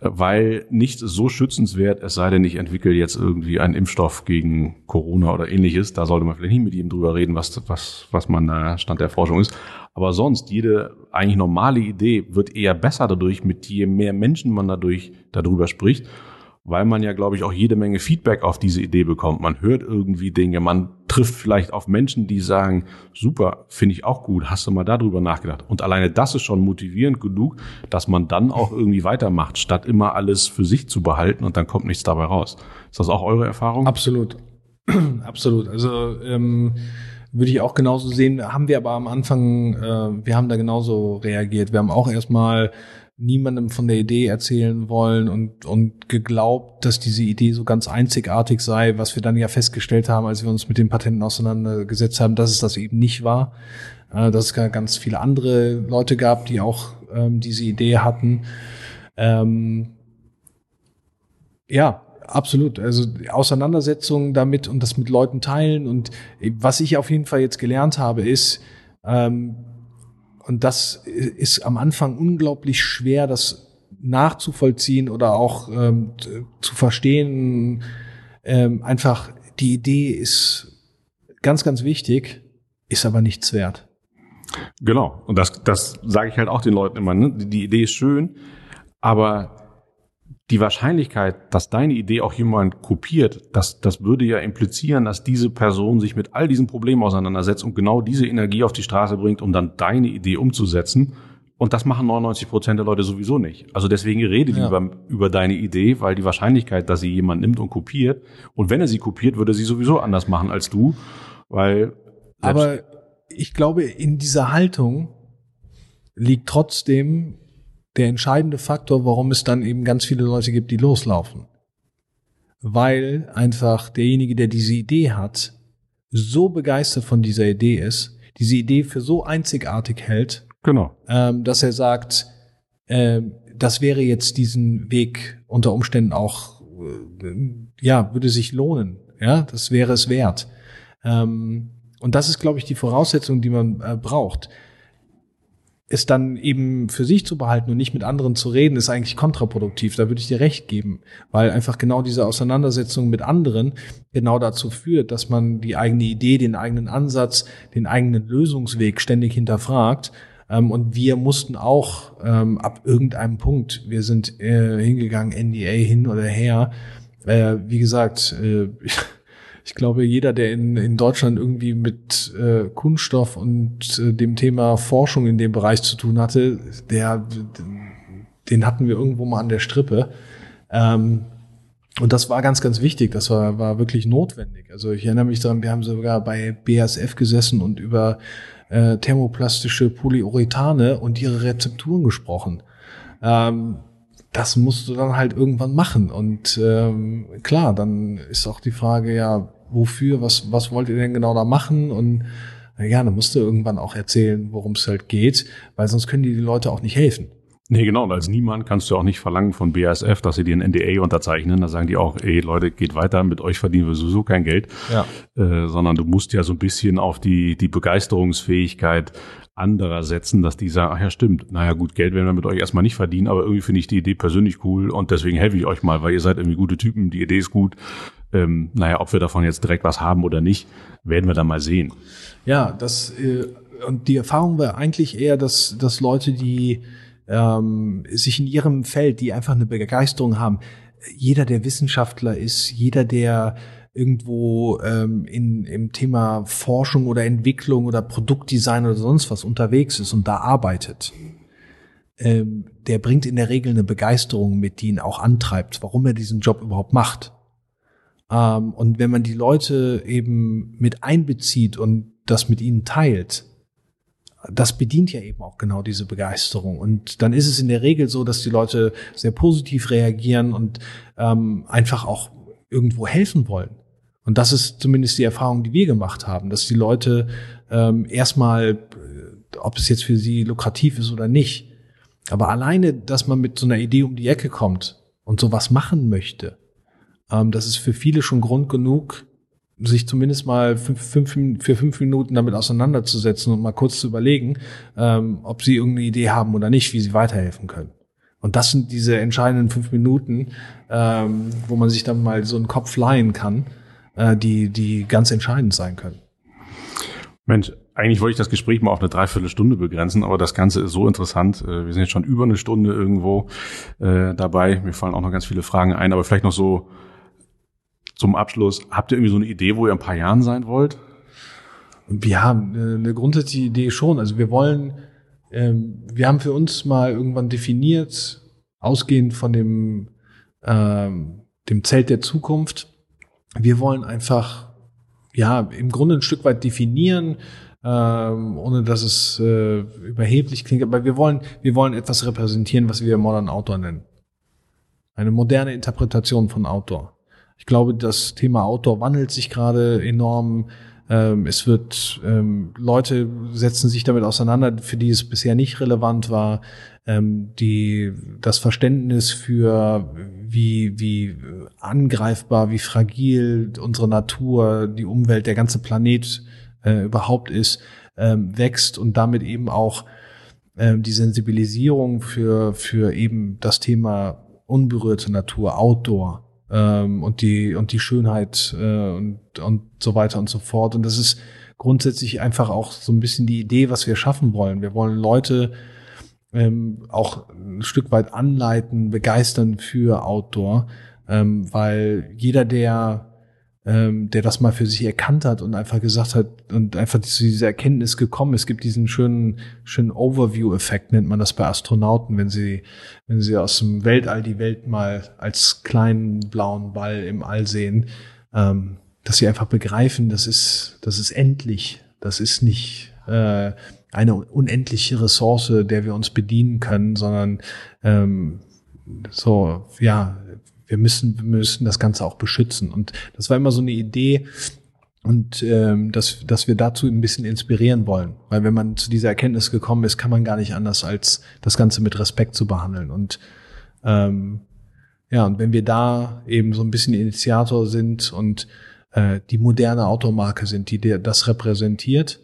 weil nichts ist so schützenswert, es sei denn, ich entwickle jetzt irgendwie einen Impfstoff gegen Corona oder ähnliches. Da sollte man vielleicht nicht mit jedem drüber reden, was, was, was man da Stand der Forschung ist. Aber sonst, jede eigentlich normale Idee wird eher besser dadurch, mit je mehr Menschen man dadurch darüber spricht, weil man ja, glaube ich, auch jede Menge Feedback auf diese Idee bekommt. Man hört irgendwie Dinge, man trifft vielleicht auf Menschen, die sagen, super, finde ich auch gut, hast du mal darüber nachgedacht? Und alleine das ist schon motivierend genug, dass man dann auch irgendwie weitermacht, statt immer alles für sich zu behalten und dann kommt nichts dabei raus. Ist das auch eure Erfahrung? Absolut. Absolut. Also ähm, würde ich auch genauso sehen. Haben wir aber am Anfang, äh, wir haben da genauso reagiert. Wir haben auch erstmal niemandem von der Idee erzählen wollen und, und geglaubt, dass diese Idee so ganz einzigartig sei, was wir dann ja festgestellt haben, als wir uns mit den Patenten auseinandergesetzt haben, dass es das eben nicht war. Äh, dass es ganz viele andere Leute gab, die auch ähm, diese Idee hatten. Ähm, ja, Absolut. Also Auseinandersetzungen damit und das mit Leuten teilen. Und was ich auf jeden Fall jetzt gelernt habe, ist, ähm, und das ist am Anfang unglaublich schwer, das nachzuvollziehen oder auch ähm, zu verstehen. Ähm, einfach die Idee ist ganz, ganz wichtig, ist aber nichts wert. Genau. Und das, das sage ich halt auch den Leuten immer. Ne? Die Idee ist schön, aber die Wahrscheinlichkeit, dass deine Idee auch jemand kopiert, das, das würde ja implizieren, dass diese Person sich mit all diesen Problemen auseinandersetzt und genau diese Energie auf die Straße bringt, um dann deine Idee umzusetzen. Und das machen 99 Prozent der Leute sowieso nicht. Also deswegen rede ja. lieber über deine Idee, weil die Wahrscheinlichkeit, dass sie jemand nimmt und kopiert, und wenn er sie kopiert, würde sie sowieso anders machen als du, weil. Aber ich glaube, in dieser Haltung liegt trotzdem der entscheidende Faktor, warum es dann eben ganz viele Leute gibt, die loslaufen. Weil einfach derjenige, der diese Idee hat, so begeistert von dieser Idee ist, diese Idee für so einzigartig hält, genau. ähm, dass er sagt, äh, das wäre jetzt diesen Weg unter Umständen auch, äh, ja, würde sich lohnen. Ja, das wäre es wert. Ähm, und das ist, glaube ich, die Voraussetzung, die man äh, braucht es dann eben für sich zu behalten und nicht mit anderen zu reden, ist eigentlich kontraproduktiv. Da würde ich dir recht geben, weil einfach genau diese Auseinandersetzung mit anderen genau dazu führt, dass man die eigene Idee, den eigenen Ansatz, den eigenen Lösungsweg ständig hinterfragt. Ähm, und wir mussten auch ähm, ab irgendeinem Punkt, wir sind äh, hingegangen, NDA hin oder her. Äh, wie gesagt, äh, ich glaube, jeder, der in, in Deutschland irgendwie mit äh, Kunststoff und äh, dem Thema Forschung in dem Bereich zu tun hatte, der, den hatten wir irgendwo mal an der Strippe. Ähm, und das war ganz, ganz wichtig. Das war, war wirklich notwendig. Also ich erinnere mich daran, wir haben sogar bei BASF gesessen und über äh, thermoplastische Polyurethane und ihre Rezepturen gesprochen. Ähm, das musst du dann halt irgendwann machen. Und ähm, klar, dann ist auch die Frage, ja, wofür, was, was wollt ihr denn genau da machen? Und ja, dann musst du irgendwann auch erzählen, worum es halt geht, weil sonst können die, die Leute auch nicht helfen. Nee, genau. Und als niemand kannst du auch nicht verlangen von BASF, dass sie dir ein NDA unterzeichnen. Da sagen die auch, ey Leute, geht weiter, mit euch verdienen wir sowieso kein Geld. Ja. Äh, sondern du musst ja so ein bisschen auf die, die Begeisterungsfähigkeit anderer setzen, dass die sagen, ach ja, stimmt, naja gut, Geld werden wir mit euch erstmal nicht verdienen, aber irgendwie finde ich die Idee persönlich cool und deswegen helfe ich euch mal, weil ihr seid irgendwie gute Typen, die Idee ist gut. Ähm, naja, ob wir davon jetzt direkt was haben oder nicht, werden wir dann mal sehen. Ja, das äh, und die Erfahrung war eigentlich eher, dass, dass Leute, die ähm, sich in ihrem Feld, die einfach eine Begeisterung haben, jeder, der Wissenschaftler ist, jeder, der irgendwo ähm, in, im Thema Forschung oder Entwicklung oder Produktdesign oder sonst was unterwegs ist und da arbeitet, ähm, der bringt in der Regel eine Begeisterung mit, die ihn auch antreibt, warum er diesen Job überhaupt macht. Ähm, und wenn man die Leute eben mit einbezieht und das mit ihnen teilt, das bedient ja eben auch genau diese Begeisterung. Und dann ist es in der Regel so, dass die Leute sehr positiv reagieren und ähm, einfach auch irgendwo helfen wollen. Und das ist zumindest die Erfahrung, die wir gemacht haben, dass die Leute ähm, erstmal, äh, ob es jetzt für sie lukrativ ist oder nicht, aber alleine, dass man mit so einer Idee um die Ecke kommt und sowas machen möchte, ähm, das ist für viele schon Grund genug, sich zumindest mal fünf, fünf, für fünf Minuten damit auseinanderzusetzen und mal kurz zu überlegen, ähm, ob sie irgendeine Idee haben oder nicht, wie sie weiterhelfen können. Und das sind diese entscheidenden fünf Minuten, ähm, wo man sich dann mal so einen Kopf leihen kann, äh, die, die ganz entscheidend sein können. Mensch, eigentlich wollte ich das Gespräch mal auf eine Dreiviertelstunde begrenzen, aber das Ganze ist so interessant. Äh, wir sind jetzt schon über eine Stunde irgendwo äh, dabei. Mir fallen auch noch ganz viele Fragen ein, aber vielleicht noch so zum Abschluss, habt ihr irgendwie so eine Idee, wo ihr in ein paar Jahren sein wollt? Wir haben eine grundsätzliche Idee schon. Also wir wollen, ähm, wir haben für uns mal irgendwann definiert, ausgehend von dem, ähm, dem Zelt der Zukunft, wir wollen einfach, ja, im Grunde ein Stück weit definieren, ähm, ohne dass es äh, überheblich klingt, aber wir wollen, wir wollen etwas repräsentieren, was wir Modern Outdoor nennen. Eine moderne Interpretation von Outdoor. Ich glaube, das Thema Outdoor wandelt sich gerade enorm. Ähm, es wird, ähm, Leute setzen sich damit auseinander, für die es bisher nicht relevant war. Ähm, die, das Verständnis für wie, wie angreifbar, wie fragil unsere Natur, die Umwelt, der ganze Planet äh, überhaupt ist, ähm, wächst und damit eben auch ähm, die Sensibilisierung für, für eben das Thema unberührte Natur, Outdoor ähm, und die und die Schönheit äh, und und so weiter und so fort. Und das ist grundsätzlich einfach auch so ein bisschen die Idee, was wir schaffen wollen. Wir wollen Leute ähm, auch ein Stück weit anleiten, begeistern für Outdoor, ähm, weil jeder, der ähm, der das mal für sich erkannt hat und einfach gesagt hat und einfach zu dieser Erkenntnis gekommen. Es gibt diesen schönen, schönen Overview-Effekt, nennt man das bei Astronauten, wenn sie, wenn sie aus dem Weltall die Welt mal als kleinen blauen Ball im All sehen, ähm, dass sie einfach begreifen, das ist, das ist endlich. Das ist nicht äh, eine unendliche Ressource, der wir uns bedienen können, sondern ähm, so, ja, wir müssen, wir müssen das Ganze auch beschützen. Und das war immer so eine Idee, und ähm, dass, dass wir dazu ein bisschen inspirieren wollen. Weil wenn man zu dieser Erkenntnis gekommen ist, kann man gar nicht anders, als das Ganze mit Respekt zu behandeln. Und ähm, ja, und wenn wir da eben so ein bisschen Initiator sind und äh, die moderne Automarke sind, die das repräsentiert,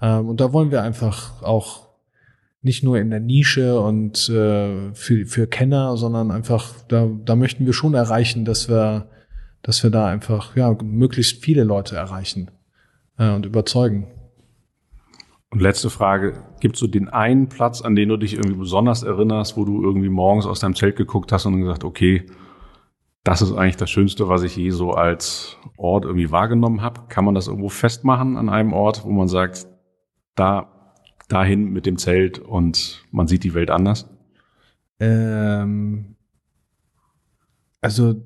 ähm, und da wollen wir einfach auch nicht nur in der Nische und äh, für, für Kenner, sondern einfach, da, da möchten wir schon erreichen, dass wir, dass wir da einfach ja, möglichst viele Leute erreichen äh, und überzeugen. Und letzte Frage, gibt es so den einen Platz, an den du dich irgendwie besonders erinnerst, wo du irgendwie morgens aus deinem Zelt geguckt hast und gesagt, okay, das ist eigentlich das Schönste, was ich je so als Ort irgendwie wahrgenommen habe. Kann man das irgendwo festmachen an einem Ort, wo man sagt, da dahin mit dem Zelt und man sieht die Welt anders? Ähm, also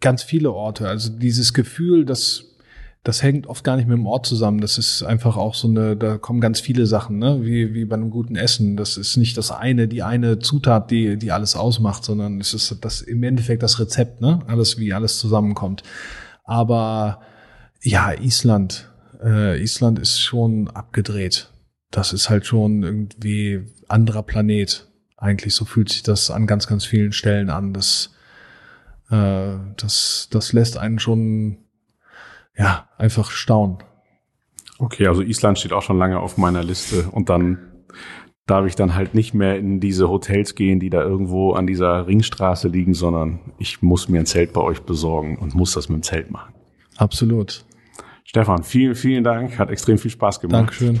ganz viele Orte. Also dieses Gefühl, dass das hängt oft gar nicht mit dem Ort zusammen. Das ist einfach auch so eine, da kommen ganz viele Sachen, ne? wie, wie bei einem guten Essen. Das ist nicht das eine, die eine Zutat, die, die alles ausmacht, sondern es ist das im Endeffekt das Rezept, ne? Alles, wie alles zusammenkommt. Aber ja, Island. Äh, Island ist schon abgedreht das ist halt schon irgendwie anderer Planet. Eigentlich so fühlt sich das an ganz, ganz vielen Stellen an. Das, äh, das, das lässt einen schon, ja, einfach staunen. Okay, also Island steht auch schon lange auf meiner Liste und dann darf ich dann halt nicht mehr in diese Hotels gehen, die da irgendwo an dieser Ringstraße liegen, sondern ich muss mir ein Zelt bei euch besorgen und muss das mit dem Zelt machen. Absolut. Stefan, vielen, vielen Dank. Hat extrem viel Spaß gemacht. Dankeschön.